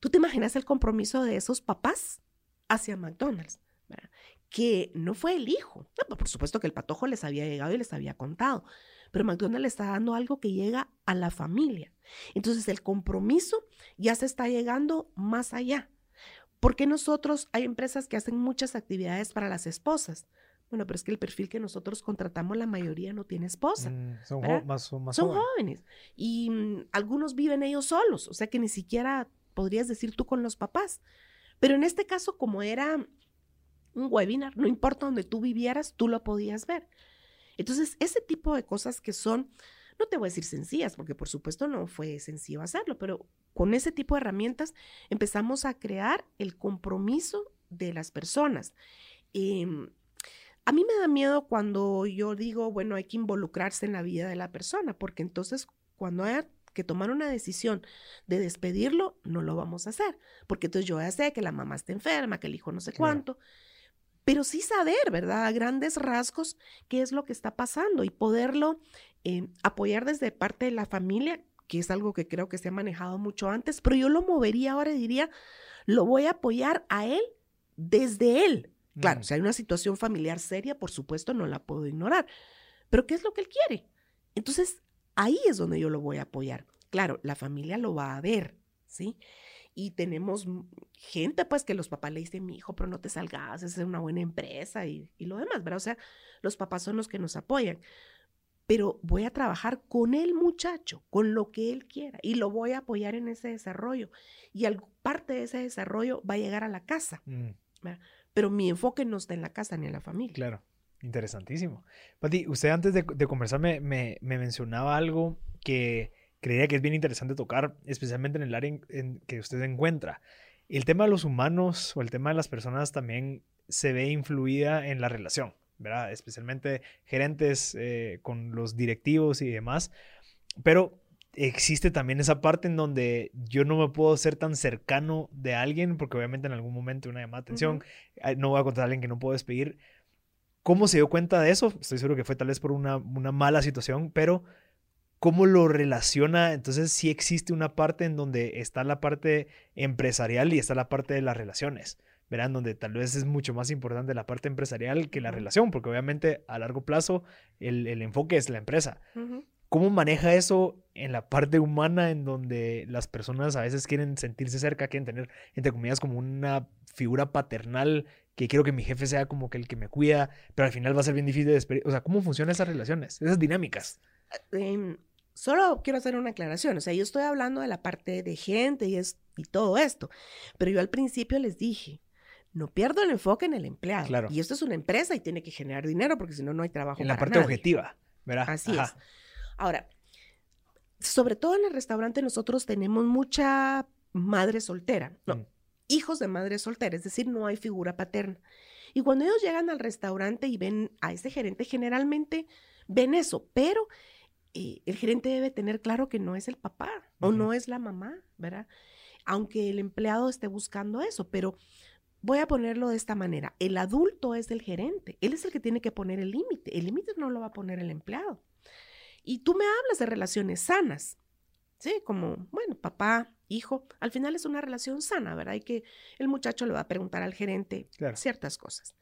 S2: ¿Tú te imaginas el compromiso de esos papás hacia McDonald's? Que no fue el hijo. por supuesto que el patojo les había llegado y les había contado, pero McDonald's está dando algo que llega a la familia. Entonces el compromiso ya se está llegando más allá. Porque nosotros hay empresas que hacen muchas actividades para las esposas, Bueno, pero es que el perfil que nosotros contratamos, la mayoría no tiene esposa.
S1: Mm, son más, más
S2: Son
S1: jóvenes.
S2: jóvenes. Y mm, algunos viven ellos solos, o sea que ni siquiera podrías decir tú con los papás. Pero en este caso, como era un webinar, no importa donde tú vivieras, tú lo podías ver. Entonces, ese tipo de cosas que son, no te voy a decir sencillas, porque por supuesto no fue sencillo hacerlo, pero con ese tipo de herramientas empezamos a crear el compromiso de las personas. Em, a mí me da miedo cuando yo digo, bueno, hay que involucrarse en la vida de la persona, porque entonces cuando haya que tomar una decisión de despedirlo, no lo vamos a hacer, porque entonces yo ya sé que la mamá está enferma, que el hijo no sé
S1: Claro.
S2: Pero sí saber, ¿verdad? A grandes rasgos qué es lo que está pasando y poderlo eh, apoyar desde parte de la familia, que es algo que creo que se ha manejado mucho antes, pero yo lo movería ahora y diría, lo voy a apoyar a él desde él. Claro,
S1: Mm.
S2: si hay una situación familiar seria, por supuesto, no la puedo ignorar. Pero ¿qué es lo que él quiere? Entonces, ahí es donde yo lo voy a apoyar. Claro, la familia lo va a ver, ¿sí? Y tenemos gente, pues, que los papás le dicen, mi hijo, pero no te salgas, es una buena empresa y, y lo demás, ¿verdad? O sea, los papás son los que nos apoyan. Pero voy a trabajar con el muchacho, con lo que él quiera, y lo voy a apoyar en ese desarrollo. Y al- parte de ese desarrollo va a llegar a la casa
S1: Mm,
S2: pero mi enfoque no está en la casa ni en la familia.
S1: claro, interesantísimo. Pati, usted antes de, de conversar me, me- me mencionaba algo que creía que es bien interesante tocar, especialmente en el área en, en que usted se encuentra. El tema de los humanos o el tema de las personas también se ve influida en la relación, ¿verdad? Especialmente gerentes eh, con los directivos y demás. Pero existe también esa parte en donde yo no me puedo ser tan cercano de alguien, porque obviamente en algún momento una llamada de atención, eh, no voy a contar a alguien que no puedo despedir. ¿Cómo se dio cuenta de eso? Estoy seguro que fue tal vez por una, una mala situación, pero ¿cómo lo relaciona? Entonces sí existe una parte en donde está la parte empresarial y está la parte de las relaciones. Verán, donde tal vez es mucho más importante la parte empresarial que la relación, porque obviamente a largo plazo el, el enfoque es la empresa. ¿Cómo maneja eso en la parte humana en donde las personas a veces quieren sentirse cerca, quieren tener, entre comillas, como una figura paternal, que quiero que mi jefe sea como que el que me cuida, pero al final va a ser bien difícil de despedir? O sea, ¿cómo funcionan esas relaciones, esas dinámicas?
S2: Em, solo quiero hacer una aclaración. O sea, yo estoy hablando de la parte de gente y, es, y todo esto. Pero yo al principio les dije, no pierdo el enfoque en el empleado.
S1: Claro.
S2: Y esto es una empresa y tiene que generar dinero porque si no, no hay trabajo.
S1: En la
S2: para
S1: parte
S2: nadie.
S1: objetiva, ¿verdad?
S2: Así
S1: Ajá.
S2: es. Ahora, sobre todo en el restaurante nosotros tenemos mucha madre soltera, no,
S1: Mm.
S2: hijos de madre soltera, es decir, no hay figura paterna. Y cuando ellos llegan al restaurante y ven a ese gerente, generalmente ven eso, pero eh, el gerente debe tener claro que no es el papá o no es la mamá, ¿verdad? Aunque el empleado esté buscando eso, pero voy a ponerlo de esta manera. El adulto es el gerente, él es el que tiene que poner el límite, el límite no lo va a poner el empleado. Y tú me hablas de relaciones sanas, ¿sí? Como, bueno, papá, hijo, al final es una relación sana, ¿verdad? Y que el muchacho le va a preguntar al gerente
S1: Claro.
S2: ciertas cosas.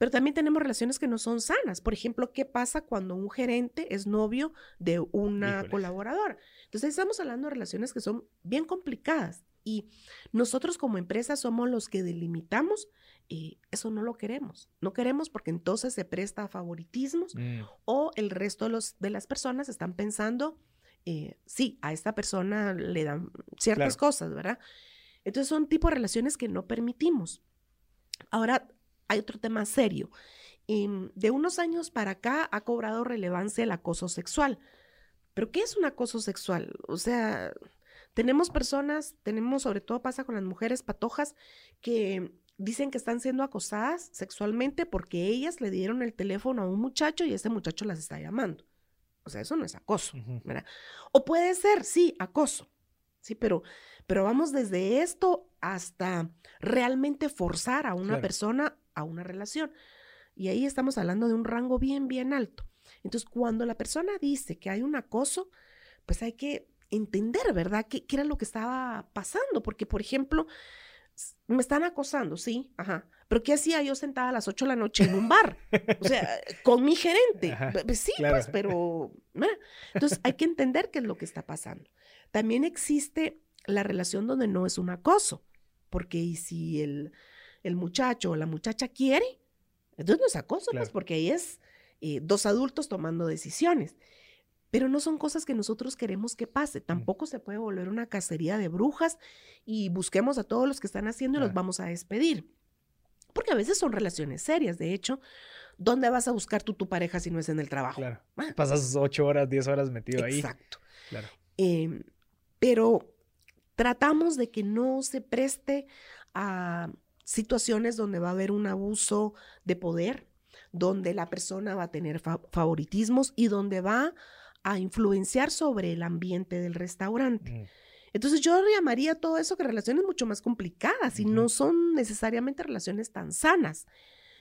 S2: Pero también tenemos relaciones que no son sanas. Por ejemplo, ¿qué pasa cuando un gerente es novio de una
S1: Híjoles.
S2: colaboradora? Entonces estamos hablando de relaciones que son bien complicadas y nosotros como empresa somos los que delimitamos y eso no lo queremos. No queremos porque entonces se presta a favoritismos
S1: Mm,
S2: o el resto de, los, de las personas están pensando, eh, sí, a esta persona le dan ciertas
S1: Claro.
S2: cosas, ¿verdad? Entonces son tipo de relaciones que no permitimos. Ahora, hay otro tema serio. Em, de unos años para acá ha cobrado relevancia el acoso sexual. ¿Pero qué es un acoso sexual? O sea, tenemos personas, tenemos, sobre todo pasa con las mujeres patojas, que dicen que están siendo acosadas sexualmente porque ellas le dieron el teléfono a un muchacho y ese muchacho las está llamando. O sea, eso no es acoso. ¿verdad? O puede ser, sí, acoso, sí, pero, pero vamos desde esto hasta realmente forzar a una
S1: Claro.
S2: persona a una relación. Y ahí estamos hablando de un rango bien, bien alto. Entonces, cuando la persona dice que hay un acoso, pues hay que entender, ¿verdad? ¿Qué, qué era lo que estaba pasando? Porque, por ejemplo, me están acosando, sí, ajá. Pero ¿qué hacía yo sentada a las 8 de la noche en un bar? O sea, con mi gerente.
S1: Ajá,
S2: pe- sí,
S1: claro.
S2: pues, pero... Entonces, hay que entender qué es lo que está pasando. También existe la relación donde no es un acoso, porque y si el, el muchacho o la muchacha quiere, Entonces no es acoso, pues,
S1: Claro.
S2: porque ahí es eh, dos adultos tomando decisiones. Pero no son cosas que nosotros queremos que
S1: Mm.
S2: pase. Tampoco se puede volver una cacería de brujas y busquemos a todos los que están haciendo y los vamos a despedir. Porque a veces son relaciones serias. De hecho, ¿dónde vas a buscar tú tu pareja si no es en el trabajo?
S1: Claro.
S2: Ah,
S1: Pasas ocho horas, diez horas metido ahí.
S2: Exacto.
S1: Claro.
S2: Em, pero tratamos de que no se preste a situaciones donde va a haber un abuso de poder, donde la persona va a tener fa- favoritismos y donde va a influenciar sobre el ambiente del restaurante.
S1: Mm,
S2: Entonces yo llamaría todo eso que relaciones mucho más complicadas y no son necesariamente relaciones tan sanas.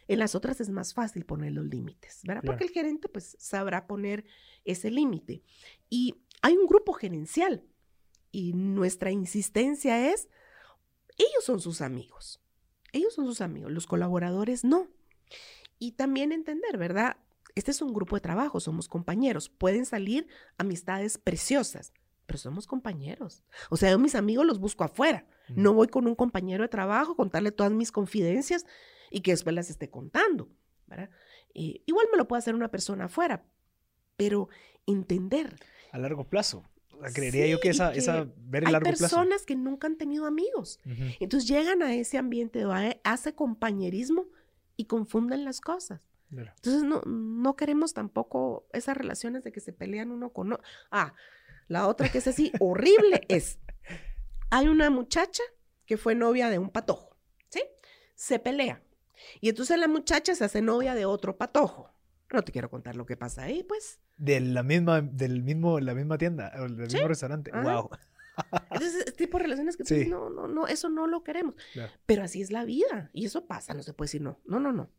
S2: En las otras es más fácil poner los límites, ¿verdad?
S1: Claro.
S2: Porque el gerente pues sabrá poner ese límite. Y hay un grupo gerencial y nuestra insistencia es, ellos son sus amigos, ellos son sus amigos, los colaboradores no. Y también entender, ¿verdad? Este es un grupo de trabajo, somos compañeros, pueden salir amistades preciosas, pero somos compañeros. O sea, yo mis amigos los busco afuera.
S1: mm.
S2: No voy con un compañero de trabajo a contarle todas mis confidencias y que después las esté contando. ¿verdad? Eh, igual me lo puede hacer una persona afuera, pero entender.
S1: A largo plazo. Creería yo
S2: Sí,
S1: que
S2: y
S1: esa,
S2: que
S1: esa ver el
S2: Hay
S1: largo plazo.
S2: personas que nunca han tenido amigos.
S1: Ujú.
S2: Entonces llegan a ese ambiente, va- hace compañerismo y confunden las cosas. Entonces no, no queremos tampoco esas relaciones de que se pelean uno con otro. Ah, la otra que es así horrible es, hay una muchacha que fue novia de un patojo, ¿sí? Se pelea. Y entonces la muchacha se hace novia de otro patojo. No te quiero contar lo que pasa ahí, pues.
S1: De la misma, del mismo, la misma tienda, o del
S2: Sí.
S1: mismo restaurante.
S2: Ajá.
S1: Wow.
S2: Entonces, este tipo de relaciones que tú
S1: Sí.
S2: dices, no, no, no, eso no lo queremos.
S1: Claro.
S2: Pero así es la vida. Y eso pasa, no se puede decir no. No, no, no.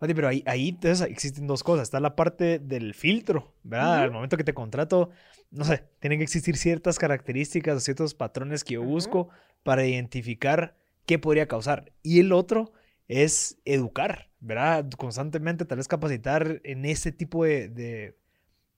S1: Mati, pero ahí, ahí entonces existen dos cosas. Está la parte del filtro, ¿verdad? Al momento que te contrato, no sé, tienen que existir ciertas características o ciertos patrones que yo busco para identificar qué podría causar. Y el otro es educar, ¿verdad? Constantemente tal vez capacitar en ese tipo de, de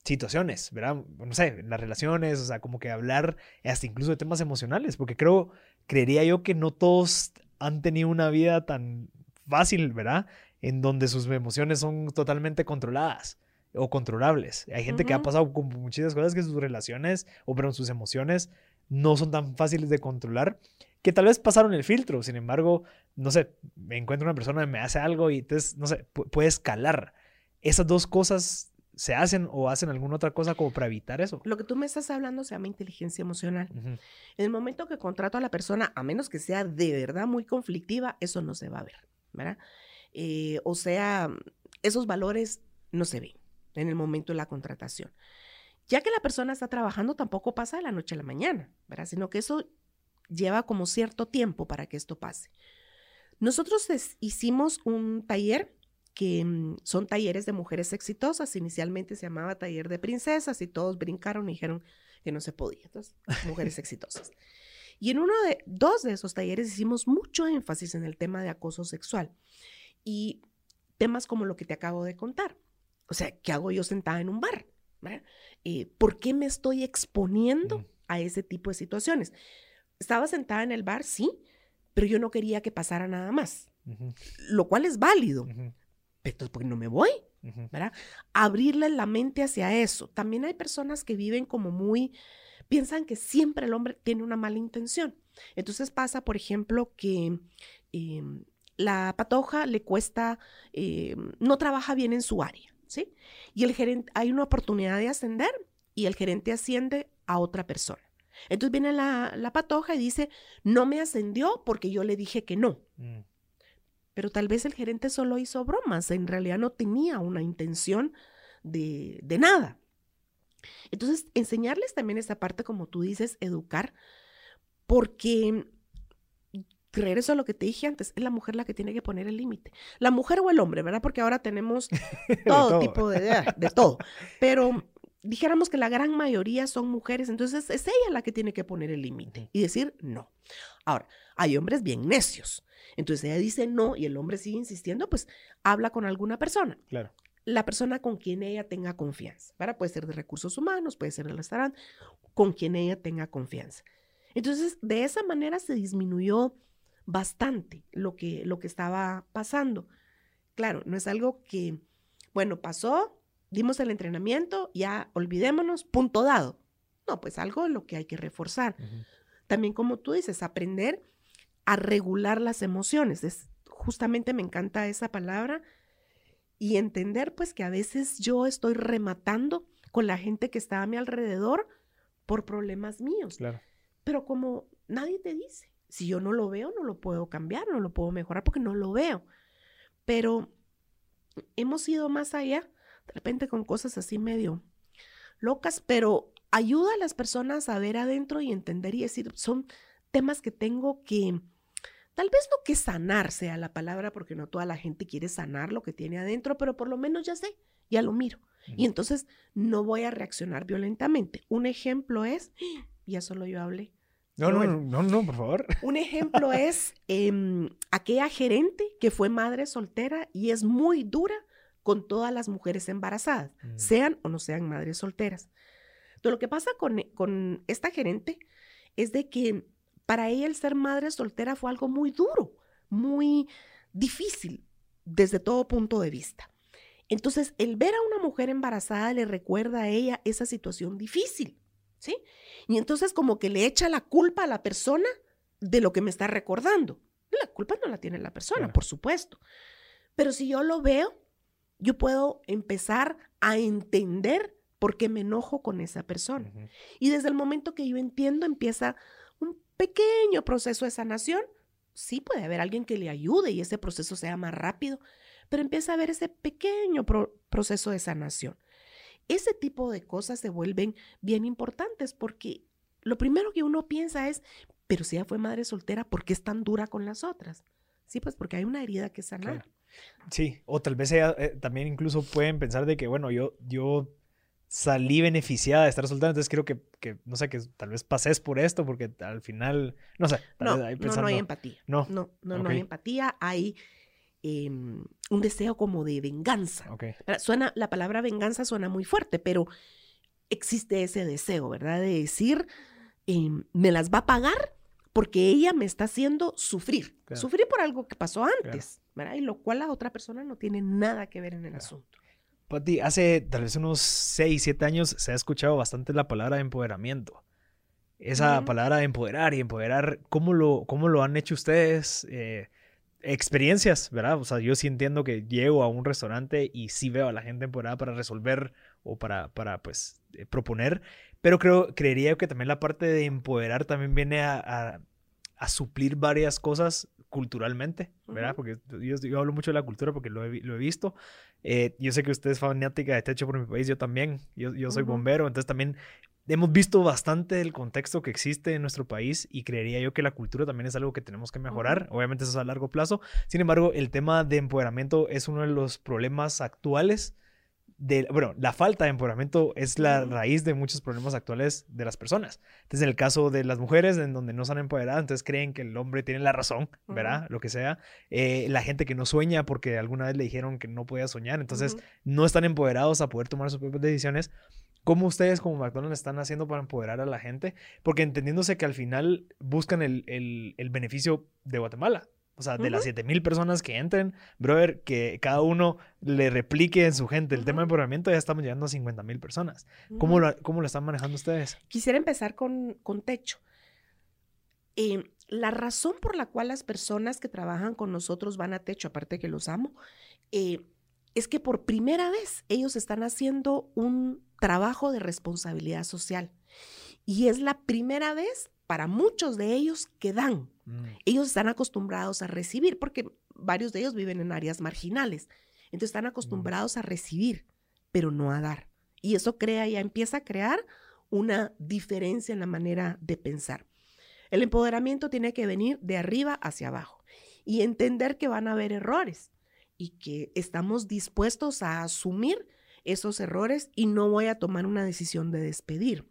S1: situaciones, ¿verdad? No sé, en las relaciones, o sea, como que hablar hasta incluso de temas emocionales, porque creo, creería yo que no todos han tenido una vida tan fácil, ¿verdad? En donde sus emociones son totalmente controladas o controlables. Hay gente que ha pasado con muchas cosas que sus relaciones, o perdón, sus emociones no son tan fáciles de controlar, que tal vez pasaron el filtro, sin embargo, no sé, me encuentro una persona me hace algo y entonces, no sé, pu- puede escalar. Esas dos cosas se hacen o hacen alguna otra cosa como para evitar eso.
S2: Lo que tú me estás hablando se llama inteligencia emocional. En el momento que contrato a la persona, a menos que sea de verdad muy conflictiva, eso no se va a ver, ¿verdad? Eh, o sea, esos valores no se ven en el momento de la contratación. Ya que la persona está trabajando, tampoco pasa de la noche a la mañana, ¿verdad? Sino que eso lleva como cierto tiempo para que esto pase. Nosotros hicimos un taller que mm, son talleres de mujeres exitosas. Inicialmente se llamaba taller de princesas y todos brincaron y dijeron que no se podía. Entonces, mujeres exitosas. Y en uno de dos de esos talleres hicimos mucho énfasis en el tema de acoso sexual y temas como lo que te acabo de contar. O sea, ¿qué hago yo sentada en un bar? Eh, ¿Por qué me estoy exponiendo a ese tipo de situaciones? Estaba sentada en el bar, sí, pero yo no quería que pasara nada más, lo cual es válido. Entonces, ¿por qué no me voy? ¿verdad? Abrirle la mente hacia eso. También hay personas que viven como muy, piensan que siempre el hombre tiene una mala intención. Entonces pasa, por ejemplo, que eh, la patoja le cuesta, eh, no trabaja bien en su área, ¿sí? Y el gerente, hay una oportunidad de ascender y el gerente asciende a otra persona. Entonces viene la, la patoja y dice, no me ascendió porque yo le dije que no
S1: Mm,
S2: pero tal vez el gerente solo hizo bromas, en realidad no tenía una intención de, de nada. Entonces, enseñarles también esta parte, como tú dices, educar, porque regreso a lo que te dije antes, es la mujer la que tiene que poner el límite. La mujer o el hombre, ¿verdad? Porque ahora tenemos todo,
S1: todo.
S2: tipo de, de, de todo. Pero dijéramos que la gran mayoría son mujeres, entonces es ella la que tiene que poner el límite y decir no. Ahora, hay hombres bien necios. Entonces ella dice no y el hombre sigue insistiendo, pues habla con alguna persona.
S1: Claro.
S2: La persona con quien ella tenga confianza. ¿verdad? Puede ser de recursos humanos, puede ser del restaurante, con quien ella tenga confianza. Entonces, de esa manera se disminuyó bastante lo que, lo que estaba pasando. Claro, no es algo que, bueno, pasó, dimos el entrenamiento, ya olvidémonos, punto dado. No, pues algo en lo que hay que reforzar. También, como tú dices, aprender a regular las emociones. Es, justamente me encanta esa palabra. Y entender, pues, que a veces yo estoy rematando con la gente que está a mi alrededor por problemas míos.
S1: Claro.
S2: Pero como nadie te dice, si yo no lo veo, no lo puedo cambiar, no lo puedo mejorar porque no lo veo. Pero hemos ido más allá, de repente con cosas así medio locas, pero ayuda a las personas a ver adentro y entender y decir, son temas que tengo que, tal vez no que sanar sea la palabra, porque no toda la gente quiere sanar lo que tiene adentro, pero por lo menos ya sé, ya lo miro. Y entonces no voy a reaccionar violentamente. Un ejemplo es, ya solo yo hablé.
S1: No, no, no, no, por favor.
S2: Un ejemplo es em, aquella gerente que fue madre soltera y es muy dura con todas las mujeres embarazadas, mm. sean o no sean madres solteras. Entonces, lo que pasa con, con esta gerente es de que para ella el ser madre soltera fue algo muy duro, muy difícil desde todo punto de vista. Entonces, el ver a una mujer embarazada le recuerda a ella esa situación difícil, ¿sí? Y entonces como que le echa la culpa a la persona de lo que me está recordando. La culpa no la tiene la persona, por supuesto. Pero si yo lo veo, yo puedo empezar a entender por qué me enojo con esa persona. Y desde el momento que yo entiendo, empieza un pequeño proceso de sanación. Sí puede haber alguien que le ayude y ese proceso sea más rápido, pero empieza a haber ese pequeño proceso de sanación. Ese tipo de cosas se vuelven bien importantes porque lo primero que uno piensa es, pero si ella fue madre soltera, ¿por qué es tan dura con las otras? Sí, pues porque hay una herida que sanar.
S1: Sí, o tal vez ella, eh, también incluso pueden pensar de que, bueno, yo, yo salí beneficiada de estar soltera, entonces creo que, que, no sé, que tal vez pases por esto, porque al final, no sé,
S2: no, no, no hay empatía.
S1: No,
S2: no, no, no hay empatía, hay Em, un deseo como de venganza. Suena, la palabra venganza suena muy fuerte, pero existe ese deseo, ¿verdad? De decir, em, me las va a pagar porque ella me está haciendo sufrir. Sufrir por algo que pasó antes, ¿verdad? Y lo cual la otra persona no tiene nada que ver en el asunto.
S1: Pati, hace tal vez unos 6, 7 años se ha escuchado bastante la palabra empoderamiento. Esa palabra de empoderar y empoderar, ¿cómo lo, cómo lo han hecho ustedes? Eh, experiencias, ¿verdad? O sea, yo sí entiendo que llego a un restaurante y sí veo a la gente empoderada para resolver o para, para pues, eh, proponer, pero creo, creería que también la parte de empoderar también viene a, a, suplir varias cosas culturalmente, ¿verdad? Porque yo, hablo mucho de la cultura porque lo he, lo he visto. Eh, yo sé que usted es fanática de Techo por mi país, yo también, yo, yo soy bombero, entonces también hemos visto bastante del contexto que existe en nuestro país y creería yo que la cultura también es algo que tenemos que mejorar. Obviamente eso es a largo plazo. Sin embargo, el tema de empoderamiento es uno de los problemas actuales. De, bueno, la falta de empoderamiento es la raíz de muchos problemas actuales de las personas. Entonces, en el caso de las mujeres, en donde no están empoderadas, entonces creen que el hombre tiene la razón, ¿verdad? Lo que sea. Eh, la gente que no sueña porque alguna vez le dijeron que no podía soñar, entonces no están empoderados a poder tomar sus propias decisiones. ¿Cómo ustedes como McDonald's están haciendo para empoderar a la gente? Porque entendiéndose que al final buscan el, el, beneficio de Guatemala. O sea, de las 7 mil personas que entren, brother, que cada uno le replique en su gente el tema de empoderamiento, ya estamos llegando a 50 mil personas. ¿Cómo, lo, ¿Cómo, lo, están manejando ustedes?
S2: Quisiera empezar con, con Techo. Eh, la razón por la cual las personas que trabajan con nosotros van a Techo, aparte que los amo, eh, es que por primera vez ellos están haciendo un trabajo de responsabilidad social. Y es la primera vez para muchos de ellos que dan. Mm. Ellos están acostumbrados a recibir, porque varios de ellos viven en áreas marginales. Entonces están acostumbrados a recibir, pero no a dar. Y eso crea, ya empieza a crear una diferencia en la manera de pensar. El empoderamiento tiene que venir de arriba hacia abajo y entender que van a haber errores y que estamos dispuestos a asumir esos errores y no voy a tomar una decisión de despedir.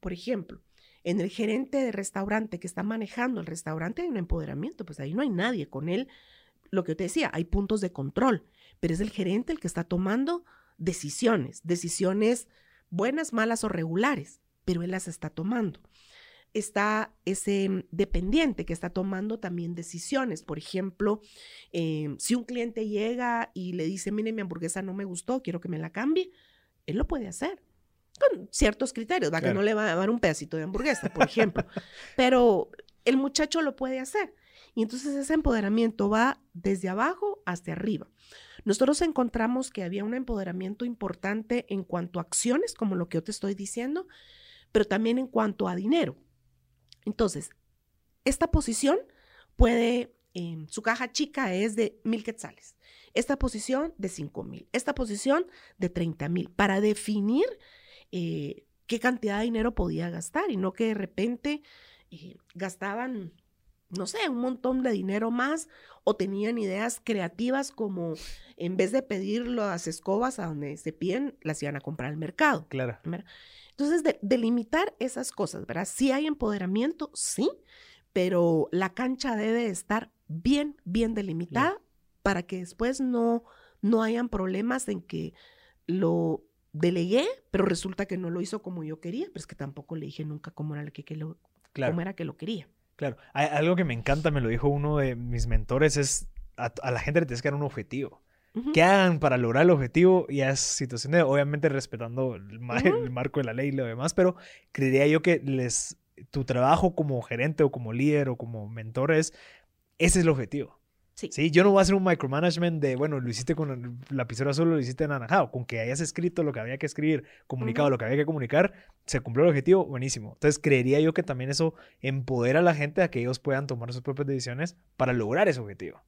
S2: Por ejemplo, en el gerente de restaurante que está manejando el restaurante hay un empoderamiento, pues ahí no hay nadie con él. Lo que te decía, hay puntos de control, pero es el gerente el que está tomando decisiones, decisiones buenas, malas o regulares, pero él las está tomando. Está ese mm, dependiente que está tomando también decisiones. Por ejemplo, em, si un cliente llega y le dice, mire, mi hamburguesa no me gustó, quiero que me la cambie, él lo puede hacer con ciertos criterios, ¿va? que no le va a dar un pedacito de hamburguesa, por ejemplo, pero el muchacho lo puede hacer. Y entonces ese empoderamiento va desde abajo hasta arriba. Nosotros encontramos que había un empoderamiento importante en cuanto a acciones, como lo que yo te estoy diciendo, pero también en cuanto a dinero. Entonces, esta posición puede, em, su caja chica es de mil quetzales, esta posición de cinco mil, esta posición de treinta mil, para definir eh, qué cantidad de dinero podía gastar y no que de repente eh, gastaban, no sé, un montón de dinero más o tenían ideas creativas como en vez de pedir las escobas a donde se piden, las iban a comprar al mercado.
S1: Claro.
S2: Entonces, delimitar esas cosas, ¿verdad? Sí hay empoderamiento, sí, pero la cancha debe estar bien, bien delimitada para que después no, no hayan problemas en que lo delegué, pero resulta que no lo hizo como yo quería, pero es que tampoco le dije nunca cómo era, que, lo, cómo era que lo quería.
S1: Claro, algo que me encanta, me lo dijo uno de mis mentores, es a, la gente le tienes que dar un objetivo. ¿Qué hagan para lograr el objetivo? Y es situación de, obviamente, respetando el, marco de la ley y lo demás, pero creería yo que les, tu trabajo como gerente o como líder o como mentor es, ese es el objetivo. Sí. Yo no voy a hacer un micromanagement de, bueno, lo hiciste con el lapicero azul, lo hiciste en anaranjado. Con que hayas escrito lo que había que escribir, comunicado lo que había que comunicar, se cumplió el objetivo, buenísimo. Entonces, creería yo que también eso empodera a la gente a que ellos puedan tomar sus propias decisiones para lograr ese objetivo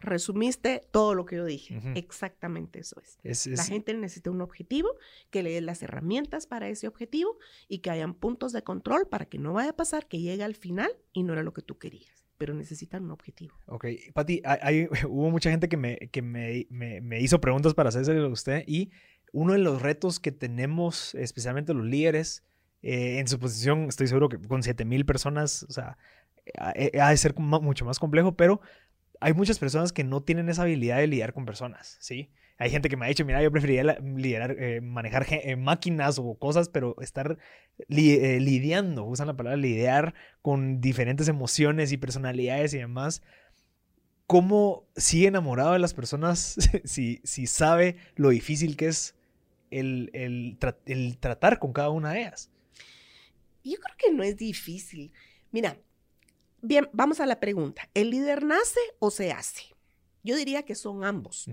S2: resumiste todo lo que yo dije. Exactamente eso es. La gente necesita un objetivo, que le dé las herramientas para ese objetivo y que hayan puntos de control para que no vaya a pasar que llegue al final y no era lo que tú querías. Pero necesitan un objetivo.
S1: Ok, Pati, hay, hubo mucha gente que, me, que me, me, hizo preguntas para hacerse a usted y uno de los retos que tenemos, especialmente los líderes, eh, en su posición, estoy seguro que con 7000 personas, o sea, ha de ser mucho más complejo, pero hay muchas personas que no tienen esa habilidad de lidiar con personas, ¿sí? Hay gente que me ha dicho, mira, yo preferiría liderar, eh, manejar eh, máquinas o cosas, pero estar eh, lidiando, usan la palabra lidiar con diferentes emociones y personalidades y demás. ¿Cómo sigue enamorado de las personas si, si sabe lo difícil que es el, el, el tratar con cada una de ellas?
S2: Yo creo que no es difícil. Mira, Bien, vamos a la pregunta. ¿El líder nace o se hace? Yo diría que son ambos.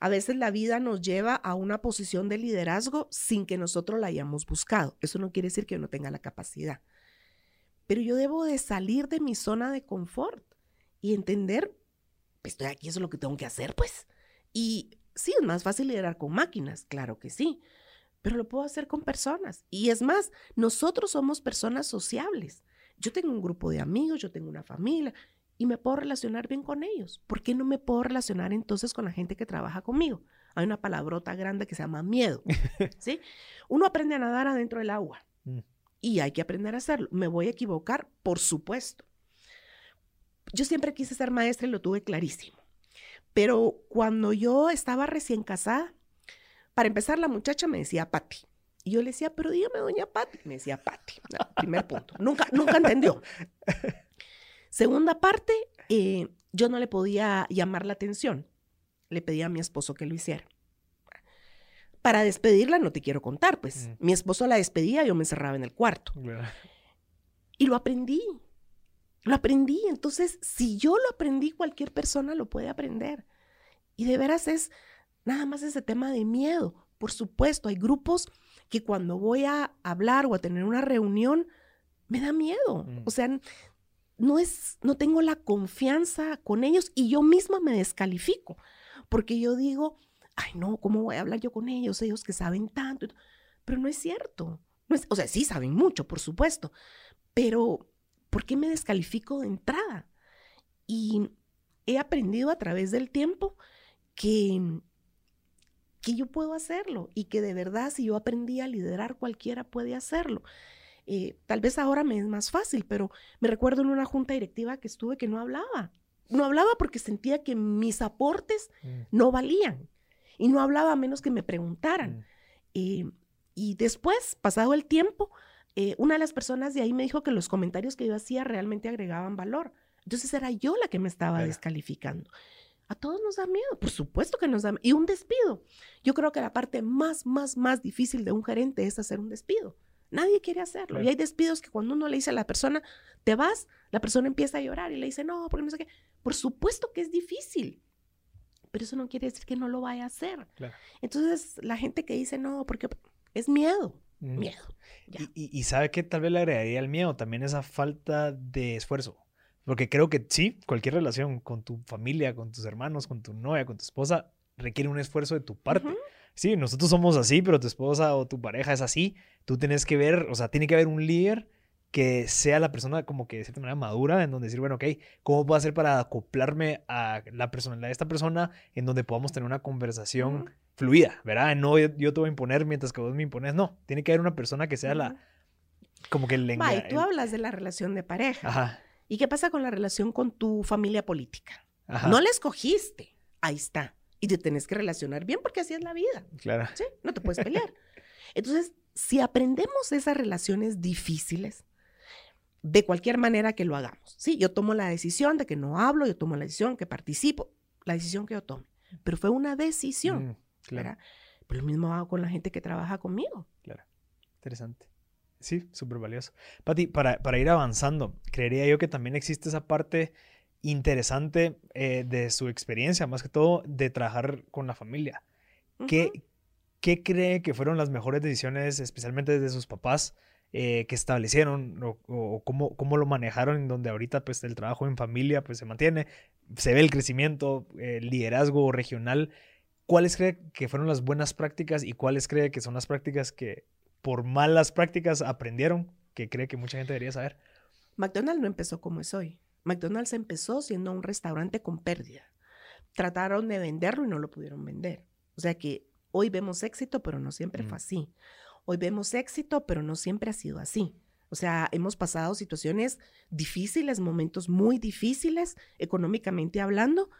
S2: A veces la vida nos lleva a una posición de liderazgo sin que nosotros la hayamos buscado. Eso no quiere decir que yo no tenga la capacidad. Pero yo debo de salir de mi zona de confort y entender, pues estoy aquí, eso es lo que tengo que hacer, pues. Y sí, es más fácil liderar con máquinas, claro que sí, pero lo puedo hacer con personas. Y es más, nosotros somos personas sociables. Yo tengo un grupo de amigos, yo tengo una familia y me puedo relacionar bien con ellos. ¿Por qué no me puedo relacionar entonces con la gente que trabaja conmigo? Hay una palabrota grande que se llama miedo. ¿sí? Uno aprende a nadar adentro del agua mm. y hay que aprender a hacerlo. ¿Me voy a equivocar? Por supuesto. Yo siempre quise ser maestra y lo tuve clarísimo. Pero cuando yo estaba recién casada, para empezar, la muchacha me decía Pati. Y yo le decía, pero dígame, doña Patti. Me decía Patti. primer punto. Nunca, nunca entendió. Segunda parte, eh, yo no le podía llamar la atención. Le pedí a mi esposo que lo hiciera. Para despedirla, no te quiero contar, pues. Mm. Mi esposo la despedía, yo me encerraba en el cuarto. Y lo aprendí. Lo aprendí. Entonces, si yo lo aprendí, cualquier persona lo puede aprender. Y de veras es nada más ese tema de miedo. Por supuesto, hay grupos que cuando voy a hablar o a tener una reunión, me da miedo. Mm. O sea, no es, no tengo la confianza con ellos y yo misma me descalifico, porque yo digo, ay no, ¿cómo voy a hablar yo con ellos? Ellos que saben tanto. Pero no es cierto. No es, o sea, sí saben mucho, por supuesto, pero ¿por qué me descalifico de entrada? Y he aprendido a través del tiempo que que yo puedo hacerlo y que de verdad si yo aprendí a liderar cualquiera puede hacerlo. Eh, tal vez ahora me es más fácil, pero me recuerdo en una junta directiva que estuve que no hablaba. No hablaba porque sentía que mis aportes mm. no valían y no hablaba a menos que me preguntaran. Mm. Eh, y después, pasado el tiempo, eh, una de las personas de ahí me dijo que los comentarios que yo hacía realmente agregaban valor. Entonces era yo la que me estaba descalificando. A todos nos da miedo, por supuesto que nos da miedo. Y un despido. Yo creo que la parte más, más, más difícil de un gerente es hacer un despido. Nadie quiere hacerlo.
S1: Claro.
S2: Y hay despidos que cuando uno le dice a la persona, te vas, la persona empieza a llorar y le dice, no, porque no sé qué. Por supuesto que es difícil. Pero eso no quiere decir que no lo vaya a hacer.
S1: Claro.
S2: Entonces, la gente que dice, no, porque es miedo.
S1: Mm.
S2: Miedo. Ya.
S1: Y, y- y sabe que tal vez le agregaría el miedo también esa falta de esfuerzo. Porque creo que sí, cualquier relación con tu familia, con tus hermanos, con tu novia, con tu esposa, requiere un esfuerzo de tu parte.
S2: Ujú.
S1: Sí, nosotros somos así, pero tu esposa o tu pareja es así. Tú tienes que ver, o sea, tiene que haber un líder que sea la persona como que de cierta manera madura, en donde decir, bueno, ok, ¿cómo puedo hacer para acoplarme a la personalidad de esta persona en donde podamos tener una conversación
S2: Ujú.
S1: fluida, ¿verdad? No yo, te voy a imponer mientras que vos me impones, no, tiene que haber una persona que sea
S2: Ujú.
S1: la, como que el... Enga-
S2: tú hablas de la relación de pareja.
S1: Ajá,
S2: ¿Y qué pasa con la relación con tu familia política?
S1: ajá,
S2: No la escogiste. Ahí está. Y te tenés que relacionar bien porque así es la vida.
S1: claro,
S2: ¿sí? No te puedes pelear. Entonces, si aprendemos esas relaciones difíciles, de cualquier manera que lo hagamos, ¿sí? Yo tomo la decisión de que no hablo, yo tomo la decisión que participo, la decisión que yo tome. Pero fue una decisión,
S1: Mm, claro,
S2: ¿verdad? Pero lo mismo hago con la gente que trabaja conmigo.
S1: claro, interesante. Sí, súper valioso. Pati, para, para ir avanzando, creería yo que también existe esa parte interesante eh, de su experiencia, más que todo de trabajar con la familia. ¿Qué,
S2: Ujú.
S1: ¿Qué cree que fueron las mejores decisiones, especialmente de sus papás, eh, que establecieron o, o cómo, cómo lo manejaron en donde ahorita pues el trabajo en familia pues se mantiene, se ve el crecimiento, el liderazgo regional? ¿Cuáles cree que fueron las buenas prácticas y cuáles cree que son las prácticas que por malas prácticas aprendieron que cree que mucha gente debería saber?
S2: McDonald's no empezó como es hoy. McDonald's empezó siendo un restaurante con pérdida. Trataron de venderlo y no lo pudieron vender. O sea que hoy vemos éxito, pero no siempre
S1: Mm.
S2: fue así. Hoy vemos éxito, pero no siempre ha sido así. O sea, hemos pasado situaciones difíciles, momentos muy difíciles, económicamente hablando,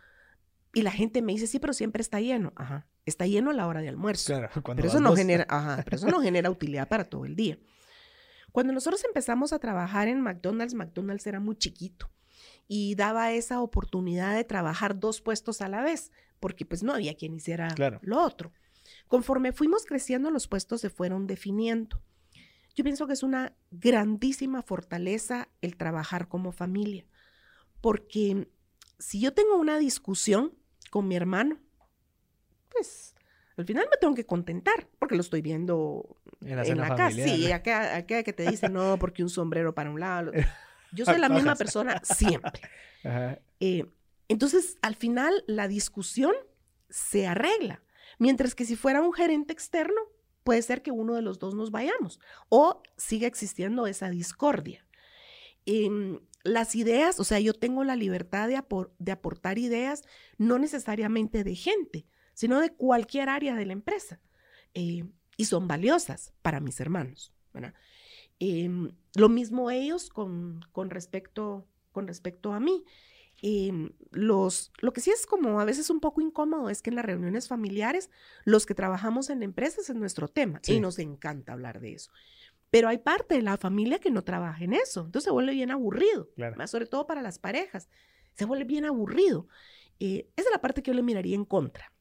S2: y la gente me dice, sí, pero siempre está lleno. Ajá, está lleno a la hora de almuerzo.
S1: Claro, cuando
S2: Pero eso no genera, ajá, pero eso no genera utilidad para todo el día. Cuando nosotros empezamos a trabajar en McDonald's, McDonald's era muy chiquito y daba esa oportunidad de trabajar dos puestos a la vez, porque pues no había quien hiciera
S1: Claro.
S2: lo otro. Conforme fuimos creciendo, los puestos se fueron definiendo. Yo pienso que es una grandísima fortaleza el trabajar como familia, porque si yo tengo una discusión con mi hermano, pues al final me tengo que contentar, porque lo estoy viendo
S1: En la
S2: en la casa. Sí, acá, acá que te dice no, porque un sombrero para un lado. Yo soy la misma persona siempre.
S1: Ajá,
S2: Eh, entonces, al final, la discusión se arregla. Mientras que si fuera un gerente externo, puede ser que uno de los dos nos vayamos o siga existiendo esa discordia. Em, las ideas, o sea, yo tengo la libertad de, apor- de aportar ideas, no necesariamente de gente, sino de cualquier área de la empresa. Eh, y son valiosas para mis hermanos. ¿verdad? Em, lo mismo ellos con, con, respecto, con respecto a mí. Em, los, lo que sí es como a veces un poco incómodo es que en las reuniones familiares, los que trabajamos en empresas es nuestro tema
S1: Sí.
S2: y nos encanta hablar de eso. Pero hay parte de la familia que no trabaja en eso, entonces se vuelve bien aburrido,
S1: Claro.
S2: más sobre todo para las parejas, se vuelve bien aburrido. Eh, esa es la parte que yo le miraría en contra.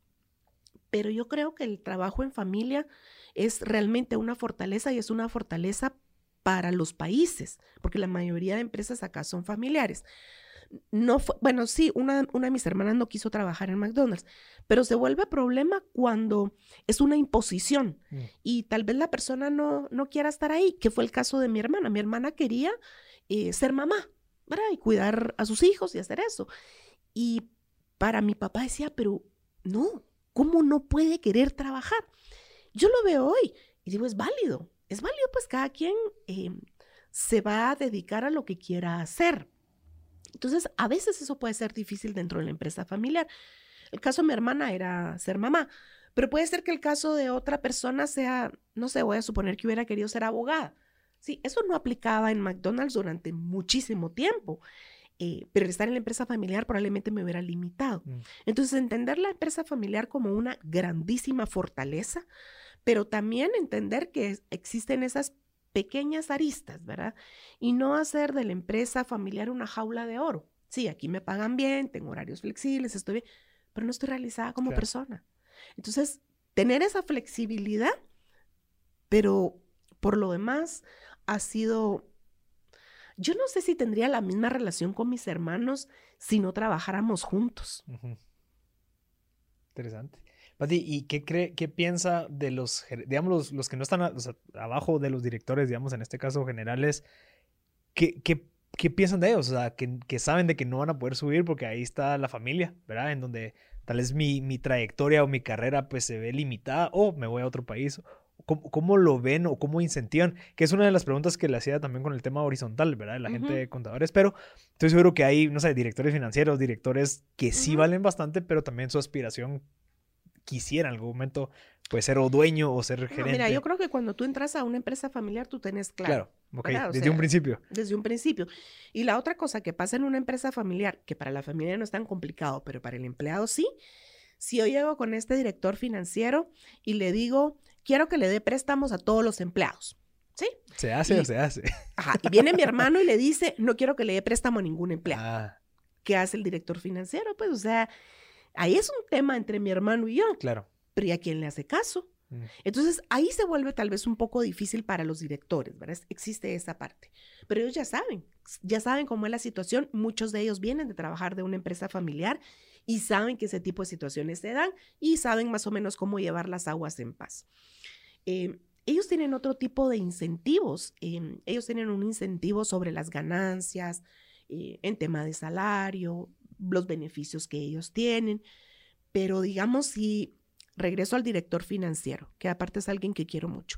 S2: Pero yo creo que el trabajo en familia es realmente una fortaleza y es una fortaleza para los países, porque la mayoría de empresas acá son familiares. No fue, bueno, sí, una, una de mis hermanas no quiso trabajar en McDonald's, pero se vuelve problema cuando es una imposición
S1: Mm.
S2: y tal vez la persona no, no quiera estar ahí, que fue el caso de mi hermana. Mi hermana quería eh, ser mamá, ¿verdad? Y cuidar a sus hijos y hacer eso. Y para mi papá decía, pero no, ¿cómo no puede querer trabajar? Yo lo veo hoy y digo, es válido, es válido, pues cada quien eh, se va a dedicar a lo que quiera hacer. Entonces, a veces eso puede ser difícil dentro de la empresa familiar. El caso de mi hermana era ser mamá, pero puede ser que el caso de otra persona sea, no sé, voy a suponer que hubiera querido ser abogada. Sí, eso no aplicaba en McDonald's durante muchísimo tiempo. Eh, pero estar en la empresa familiar probablemente me hubiera limitado.
S1: Mm.
S2: Entonces, entender la empresa familiar como una grandísima fortaleza, pero también entender que es- existen esas pequeñas aristas, ¿verdad? Y no hacer de la empresa familiar una jaula de oro. Sí, aquí me pagan bien, tengo horarios flexibles, estoy bien, pero no estoy realizada como
S1: Claro.
S2: persona. Entonces, tener esa flexibilidad, pero por lo demás ha sido... Yo no sé si tendría la misma relación con mis hermanos si no trabajáramos juntos.
S1: Interesante. Pati, ¿y qué cree, qué piensa de los, digamos, los, los que no están abajo de los directores, digamos, en este caso generales, ¿qué, qué, qué piensan de ellos? O sea, que, que saben de que no van a poder subir porque ahí está la familia, ¿verdad? En donde tal vez mi, mi trayectoria o mi carrera pues se ve limitada o me voy a otro país. ¿Cómo, cómo lo ven o cómo incentivan? Que es una de las preguntas que le hacía también con el tema horizontal, ¿verdad? De la gente
S2: Ujú.
S1: de contadores, pero estoy seguro que hay, no sé, directores financieros, directores que sí
S2: Ujú.
S1: valen bastante, pero también su aspiración quisiera en algún momento pues ser o dueño o ser
S2: No,
S1: gerente.
S2: mira, yo creo que cuando tú entras a una empresa familiar, tú tenés claro,
S1: Claro, ok,
S2: ¿verdad? O
S1: desde
S2: sea,
S1: un principio.
S2: desde un principio. Y la otra cosa que pasa en una empresa familiar, que para la familia no es tan complicado, pero para el empleado sí, si yo llego con este director financiero y le digo, quiero que le dé préstamos a todos los empleados, ¿sí?
S1: ¿Se hace
S2: y-
S1: o se hace?
S2: Ajá, y viene mi hermano y le dice, no quiero que le dé préstamo a ningún empleado.
S1: Ah,
S2: ¿Qué hace el director financiero? Pues, o sea, ahí es un tema entre mi hermano y yo,
S1: claro.
S2: pero ¿y a quién le hace caso?
S1: Mm.
S2: Entonces ahí se vuelve tal vez un poco difícil para los directores, ¿verdad? Existe esa parte. Pero ellos ya saben, ya saben cómo es la situación. Muchos de ellos vienen de trabajar de una empresa familiar y saben que ese tipo de situaciones se dan y saben más o menos cómo llevar las aguas en paz. Eh, ellos tienen otro tipo de incentivos. eh, ellos tienen un incentivo sobre las ganancias, eh, en tema de salario, los beneficios que ellos tienen. Pero digamos, si regreso al director financiero, que aparte es alguien que quiero mucho.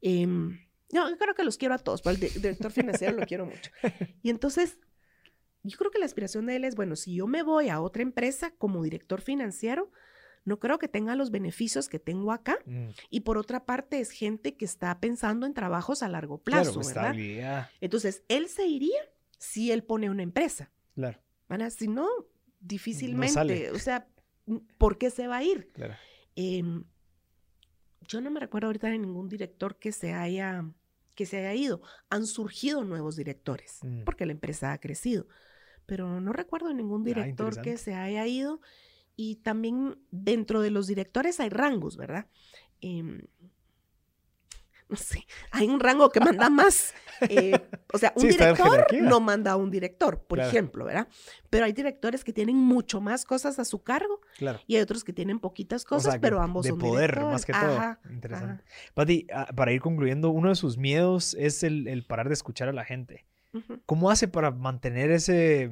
S2: Em, no, yo creo que los quiero a todos, pero di- director financiero lo quiero mucho. Y entonces, yo creo que la aspiración de él es, bueno, si yo me voy a otra empresa como director financiero, no creo que tenga los beneficios que tengo acá.
S1: Mm,
S2: Y por otra parte, es gente que está pensando en trabajos a largo
S1: Claro,
S2: plazo, ¿verdad?
S1: estabilidad.
S2: Entonces, él se iría si él pone una empresa.
S1: Claro,
S2: ¿verdad? Si no, difícilmente,
S1: sale.
S2: o sea, ¿por qué se va a ir?
S1: claro.
S2: Em, yo no me recuerdo ahorita de ningún director que se haya que se haya ido. Han surgido nuevos directores
S1: Mm.
S2: porque la empresa ha crecido, pero no recuerdo ningún
S1: Ah,
S2: director que se haya ido. Y también dentro de los directores hay rangos, ¿verdad? Em, no sé, hay un rango que manda más. eh, o sea, un
S1: Sí,
S2: director no manda a un director, por
S1: Claro.
S2: ejemplo, ¿verdad? Pero hay directores que tienen mucho más cosas a su cargo
S1: Claro.
S2: y hay otros que tienen poquitas
S1: O
S2: cosas,
S1: sea,
S2: pero ambos
S1: de
S2: son
S1: poder
S2: directores.
S1: más que todo.
S2: Ajá,
S1: Interesante.
S2: ajá.
S1: Pati, ah, para ir concluyendo, uno de sus miedos es el, el parar de escuchar a la gente. ¿Cómo hace para mantener ese,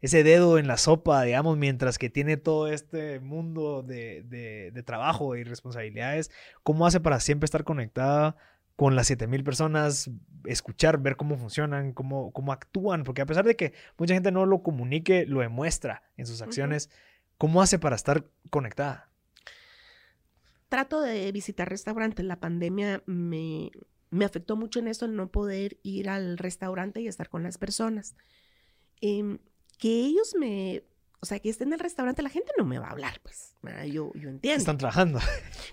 S1: ese dedo en la sopa, digamos, mientras que tiene todo este mundo de, de- de trabajo y responsabilidades? ¿Cómo hace para siempre estar conectada con las 7000 personas, escuchar, ver cómo funcionan, cómo, cómo actúan? Porque a pesar de que mucha gente no lo comunique, lo demuestra en sus acciones. ¿Cómo hace para estar conectada?
S2: Trato de visitar restaurantes. La pandemia me, me afectó mucho en eso, el no poder ir al restaurante y estar con las personas. Em, que ellos me, o sea, que estén en el restaurante, la gente no me va a hablar, pues. Yo, yo entiendo.
S1: Están trabajando.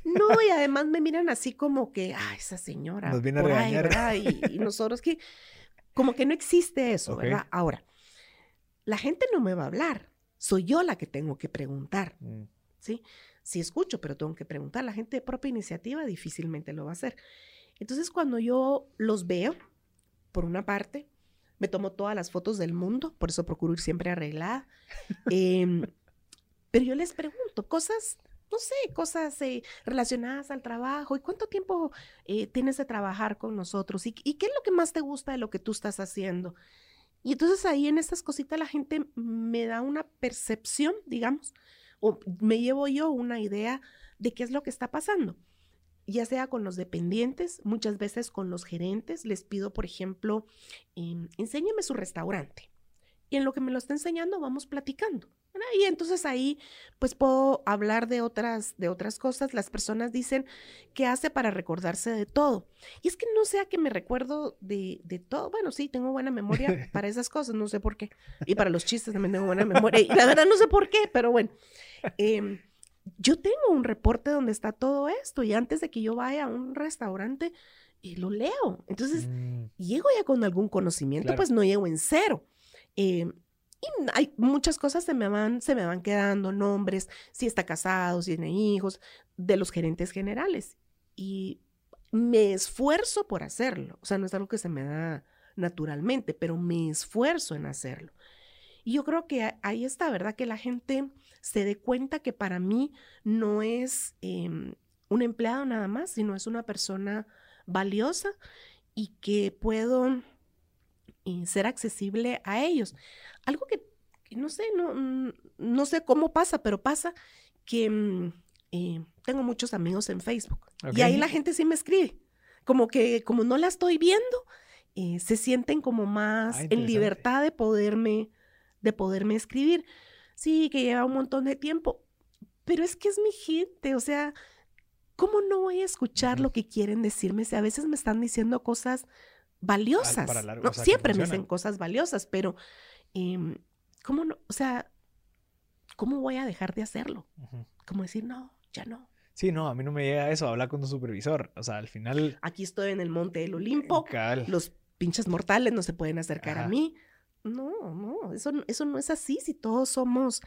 S2: No, y además me miran así como que, ah, esa señora.
S1: Nos viene a
S2: ahí,
S1: regañar.
S2: ¿verdad? Y, y nosotros que, como que no existe eso,
S1: Ok.
S2: ¿verdad? Ahora, la gente no me va a hablar. Soy yo la que tengo que preguntar,
S1: Mm,
S2: ¿sí? Sí escucho, pero tengo que preguntar. La gente de propia iniciativa difícilmente lo va a hacer. Entonces, cuando yo los veo, por una parte, me tomo todas las fotos del mundo, por eso procuro ir siempre arreglada. Em, pero yo les pregunto cosas, no sé, cosas eh, relacionadas al trabajo. ¿Y cuánto tiempo eh, tienes de trabajar con nosotros? ¿Y, ¿Y qué es lo que más te gusta de lo que tú estás haciendo? Y entonces ahí en estas cositas la gente me da una percepción, digamos, o me llevo yo una idea de qué es lo que está pasando. Ya sea con los dependientes, muchas veces con los gerentes, les pido, por ejemplo, em, enséñeme su restaurante. Y en lo que me lo está enseñando, vamos platicando. ¿verdad? Y entonces ahí, pues puedo hablar de otras, de otras cosas. Las personas dicen, ¿qué hace para recordarse de todo? Y es que no sea que me recuerdo de, de todo. Bueno, sí, tengo buena memoria para esas cosas, no sé por qué. Y para los chistes también tengo buena memoria. Y la verdad no sé por qué, pero bueno. Em, yo tengo un reporte donde está todo esto y antes de que yo vaya a un restaurante, y lo leo. Entonces,
S1: Mm,
S2: llego ya con algún conocimiento,
S1: Claro.
S2: pues no llego en cero. Eh, y hay muchas cosas se me van, se me van quedando, nombres, si está casado, si tiene hijos, de los gerentes generales. Y me esfuerzo por hacerlo. O sea, no es algo que se me da naturalmente, pero me esfuerzo en hacerlo. Y yo creo que ahí está, ¿verdad? Que la gente se dé cuenta que para mí no es em, un empleado nada más, sino es una persona valiosa y que puedo eh, ser accesible a ellos. Algo que, que no sé, no, no sé cómo pasa, pero pasa que mm, eh, tengo muchos amigos en Facebook y ahí la gente sí me escribe. Como que como no la estoy viendo, eh, se sienten como más
S1: Ah,
S2: en libertad de poderme, de poderme escribir. Sí, que lleva un montón de tiempo, pero es que es mi gente, o sea, ¿cómo no voy a escuchar lo que quieren decirme si a veces me están diciendo cosas valiosas?
S1: para largo,
S2: No,
S1: o sea, que
S2: siempre me dicen cosas valiosas, pero em, ¿cómo no? O sea, ¿cómo voy a dejar de hacerlo? Como decir, no, ya no.
S1: Sí, no, a mí no me llega eso, hablar con tu supervisor. O sea, al final.
S2: Aquí estoy en el monte del Olimpo, los pinches mortales no se pueden acercar a mí. No, no, eso, no- eso no es así. Si todos somos,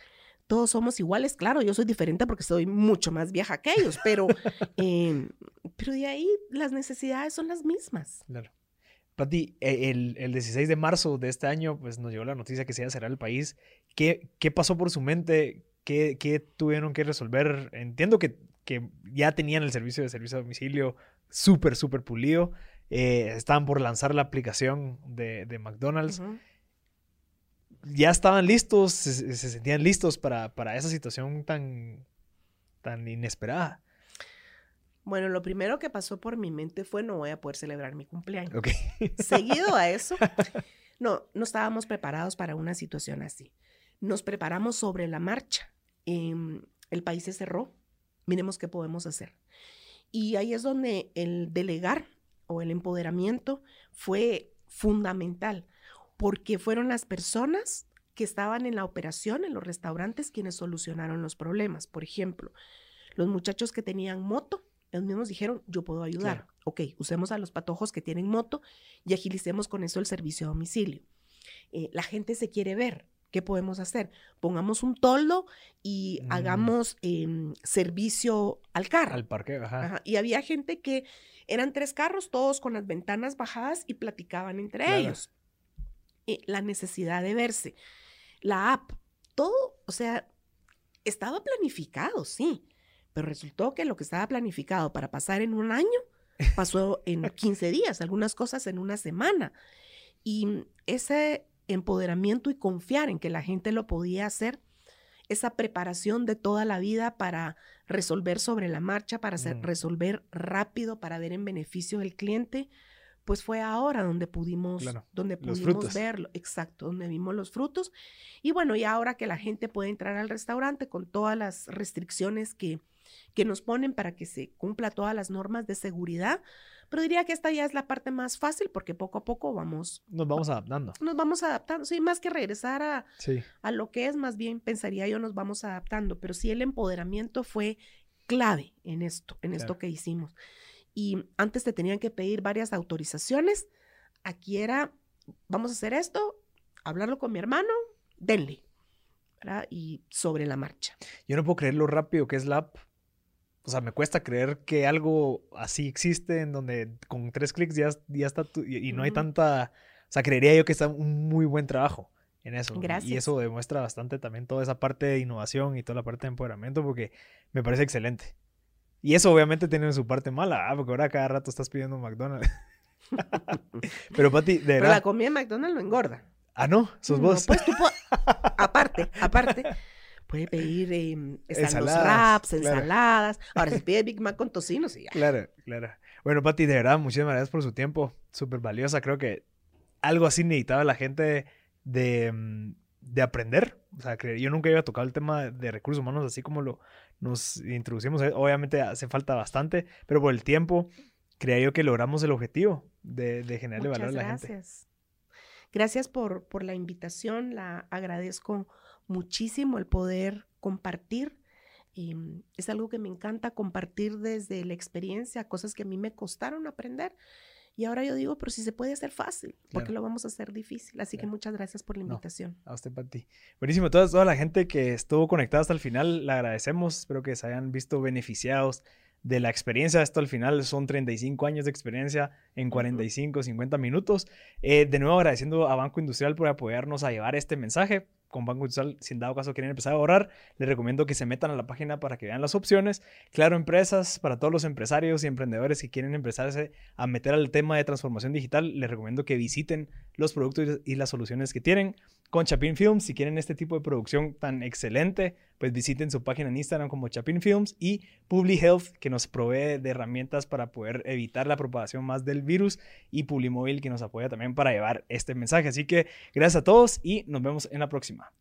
S2: todos somos iguales, claro, yo soy diferente porque soy mucho más vieja que ellos, pero, em, pero de ahí las necesidades son las mismas.
S1: Claro. Pati, e- el, el 16 de marzo de este año, pues nos llegó la noticia que se iba a cerrar el país. ¿Qué, qué pasó por su mente? ¿Qué, qué tuvieron que resolver? Entiendo que, que ya tenían el servicio de servicio a domicilio súper, súper pulido. Eh, estaban por lanzar la aplicación de, de McDonald's. Ya estaban listos, se, se sentían listos para, para esa situación tan, tan inesperada.
S2: Bueno, lo primero que pasó por mi mente fue no voy a poder celebrar mi cumpleaños. Seguido a eso, no, no estábamos preparados para una situación así. Nos preparamos sobre la marcha. Em, el país se cerró. Miremos qué podemos hacer. Y ahí es donde el delegar o el empoderamiento fue fundamental, porque fueron las personas que estaban en la operación, en los restaurantes, quienes solucionaron los problemas. Por ejemplo, los muchachos que tenían moto, ellos mismos dijeron, yo puedo ayudar.
S1: Claro.
S2: Ok, usemos a los patojos que tienen moto y agilicemos con eso el servicio a domicilio. Eh, la gente se quiere ver. ¿Qué podemos hacer? Pongamos un toldo y
S1: Mm.
S2: hagamos em, servicio al carro.
S1: Al parque, ajá.
S2: Ajá, Y había gente que eran tres carros, todos con las ventanas bajadas y platicaban entre
S1: Claro.
S2: ellos. Eh, la necesidad de verse. La app, todo, o sea, estaba planificado, sí, pero resultó que lo que estaba planificado para pasar en un año pasó en 15 días, algunas cosas en una semana. Y ese empoderamiento y confiar en que la gente lo podía hacer, esa preparación de toda la vida para resolver sobre la marcha, para hacer-
S1: Mm.
S2: resolver rápido, para ver en beneficio del cliente, pues fue ahora donde pudimos,
S1: Claro,
S2: donde pudimos verlo, exacto, donde vimos los frutos. Y bueno, y ahora que la gente puede entrar al restaurante con todas las restricciones que, que nos ponen para que se cumpla todas las normas de seguridad, pero diría que esta ya es la parte más fácil porque poco a poco vamos,
S1: Nos vamos adaptando.
S2: nos vamos adaptando, sí, más que regresar a,
S1: Sí.
S2: a lo que es, más bien pensaría yo nos vamos adaptando, pero sí el empoderamiento fue clave en esto, en esto que hicimos. Y antes te tenían que pedir varias autorizaciones, aquí era, vamos a hacer esto, hablarlo con mi hermano, denle, ¿verdad? Y sobre la marcha.
S1: Yo no puedo creer lo rápido que es la app. O sea, me cuesta creer que algo así existe en donde con tres clics ya, ya está tu- y, y no hay tanta... O sea, creería yo que está un muy buen trabajo en eso. Y- Y
S2: Gracias.
S1: eso demuestra bastante también toda esa parte de innovación y toda la parte de empoderamiento porque me parece excelente. Y eso obviamente tiene su parte mala, ah, porque ahora cada rato estás pidiendo McDonald's. Pero Pati, de
S2: Pero la
S1: verdad...
S2: comida de McDonald's no engorda.
S1: Ah, no, sos
S2: No,
S1: vos.
S2: pues tú aparte, aparte, puede pedir, em, los
S1: Ensaladas,
S2: wraps,
S1: claro.
S2: ensaladas. Ahora, si pide Big Mac con tocino, sí, ya.
S1: Claro, claro. Bueno, Pati, de verdad, muchísimas gracias por su tiempo. Súper valiosa. Creo que algo así necesitaba la gente de, mm, de aprender. O sea, que yo nunca había tocado el tema de recursos humanos así como lo nos introducimos. Eh, Obviamente hace falta bastante, pero por el tiempo creía yo que logramos el objetivo de, de generarle
S2: Muchas
S1: valor a la gente.
S2: gracias. Gracias por, por la invitación, la agradezco muchísimo el poder compartir Y mm, es algo que me encanta compartir desde la experiencia, cosas que a mí me costaron aprender. Y ahora yo digo, pero si se puede hacer fácil, ¿por qué lo vamos a hacer difícil? Así que muchas gracias por la invitación.
S1: a usted, Pati. Buenísimo. Toda, toda la gente que estuvo conectada hasta el final, le agradecemos. Espero que se hayan visto beneficiados de la experiencia. Esto al final son 35 años de experiencia en 45, 50 minutos. Eh, de nuevo agradeciendo a Banco Industrial por apoyarnos a llevar este mensaje con Banco Industrial, si en dado caso quieren empezar a ahorrar, les recomiendo que se metan a la página para que vean las opciones. Claro, empresas, para todos los empresarios y emprendedores que quieren empezarse a meter al tema de transformación digital, les recomiendo que visiten los productos y las soluciones que tienen. Con Chapin Films, si quieren este tipo de producción tan excelente, pues visiten su página en Instagram como Chapin Films y Publi Health, que nos provee de herramientas para poder evitar la propagación más del virus, y Publimóvil, que nos apoya también para llevar este mensaje. Así que gracias a todos y nos vemos en la próxima.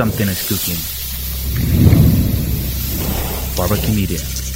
S3: Something is cooking. Barbecue Media.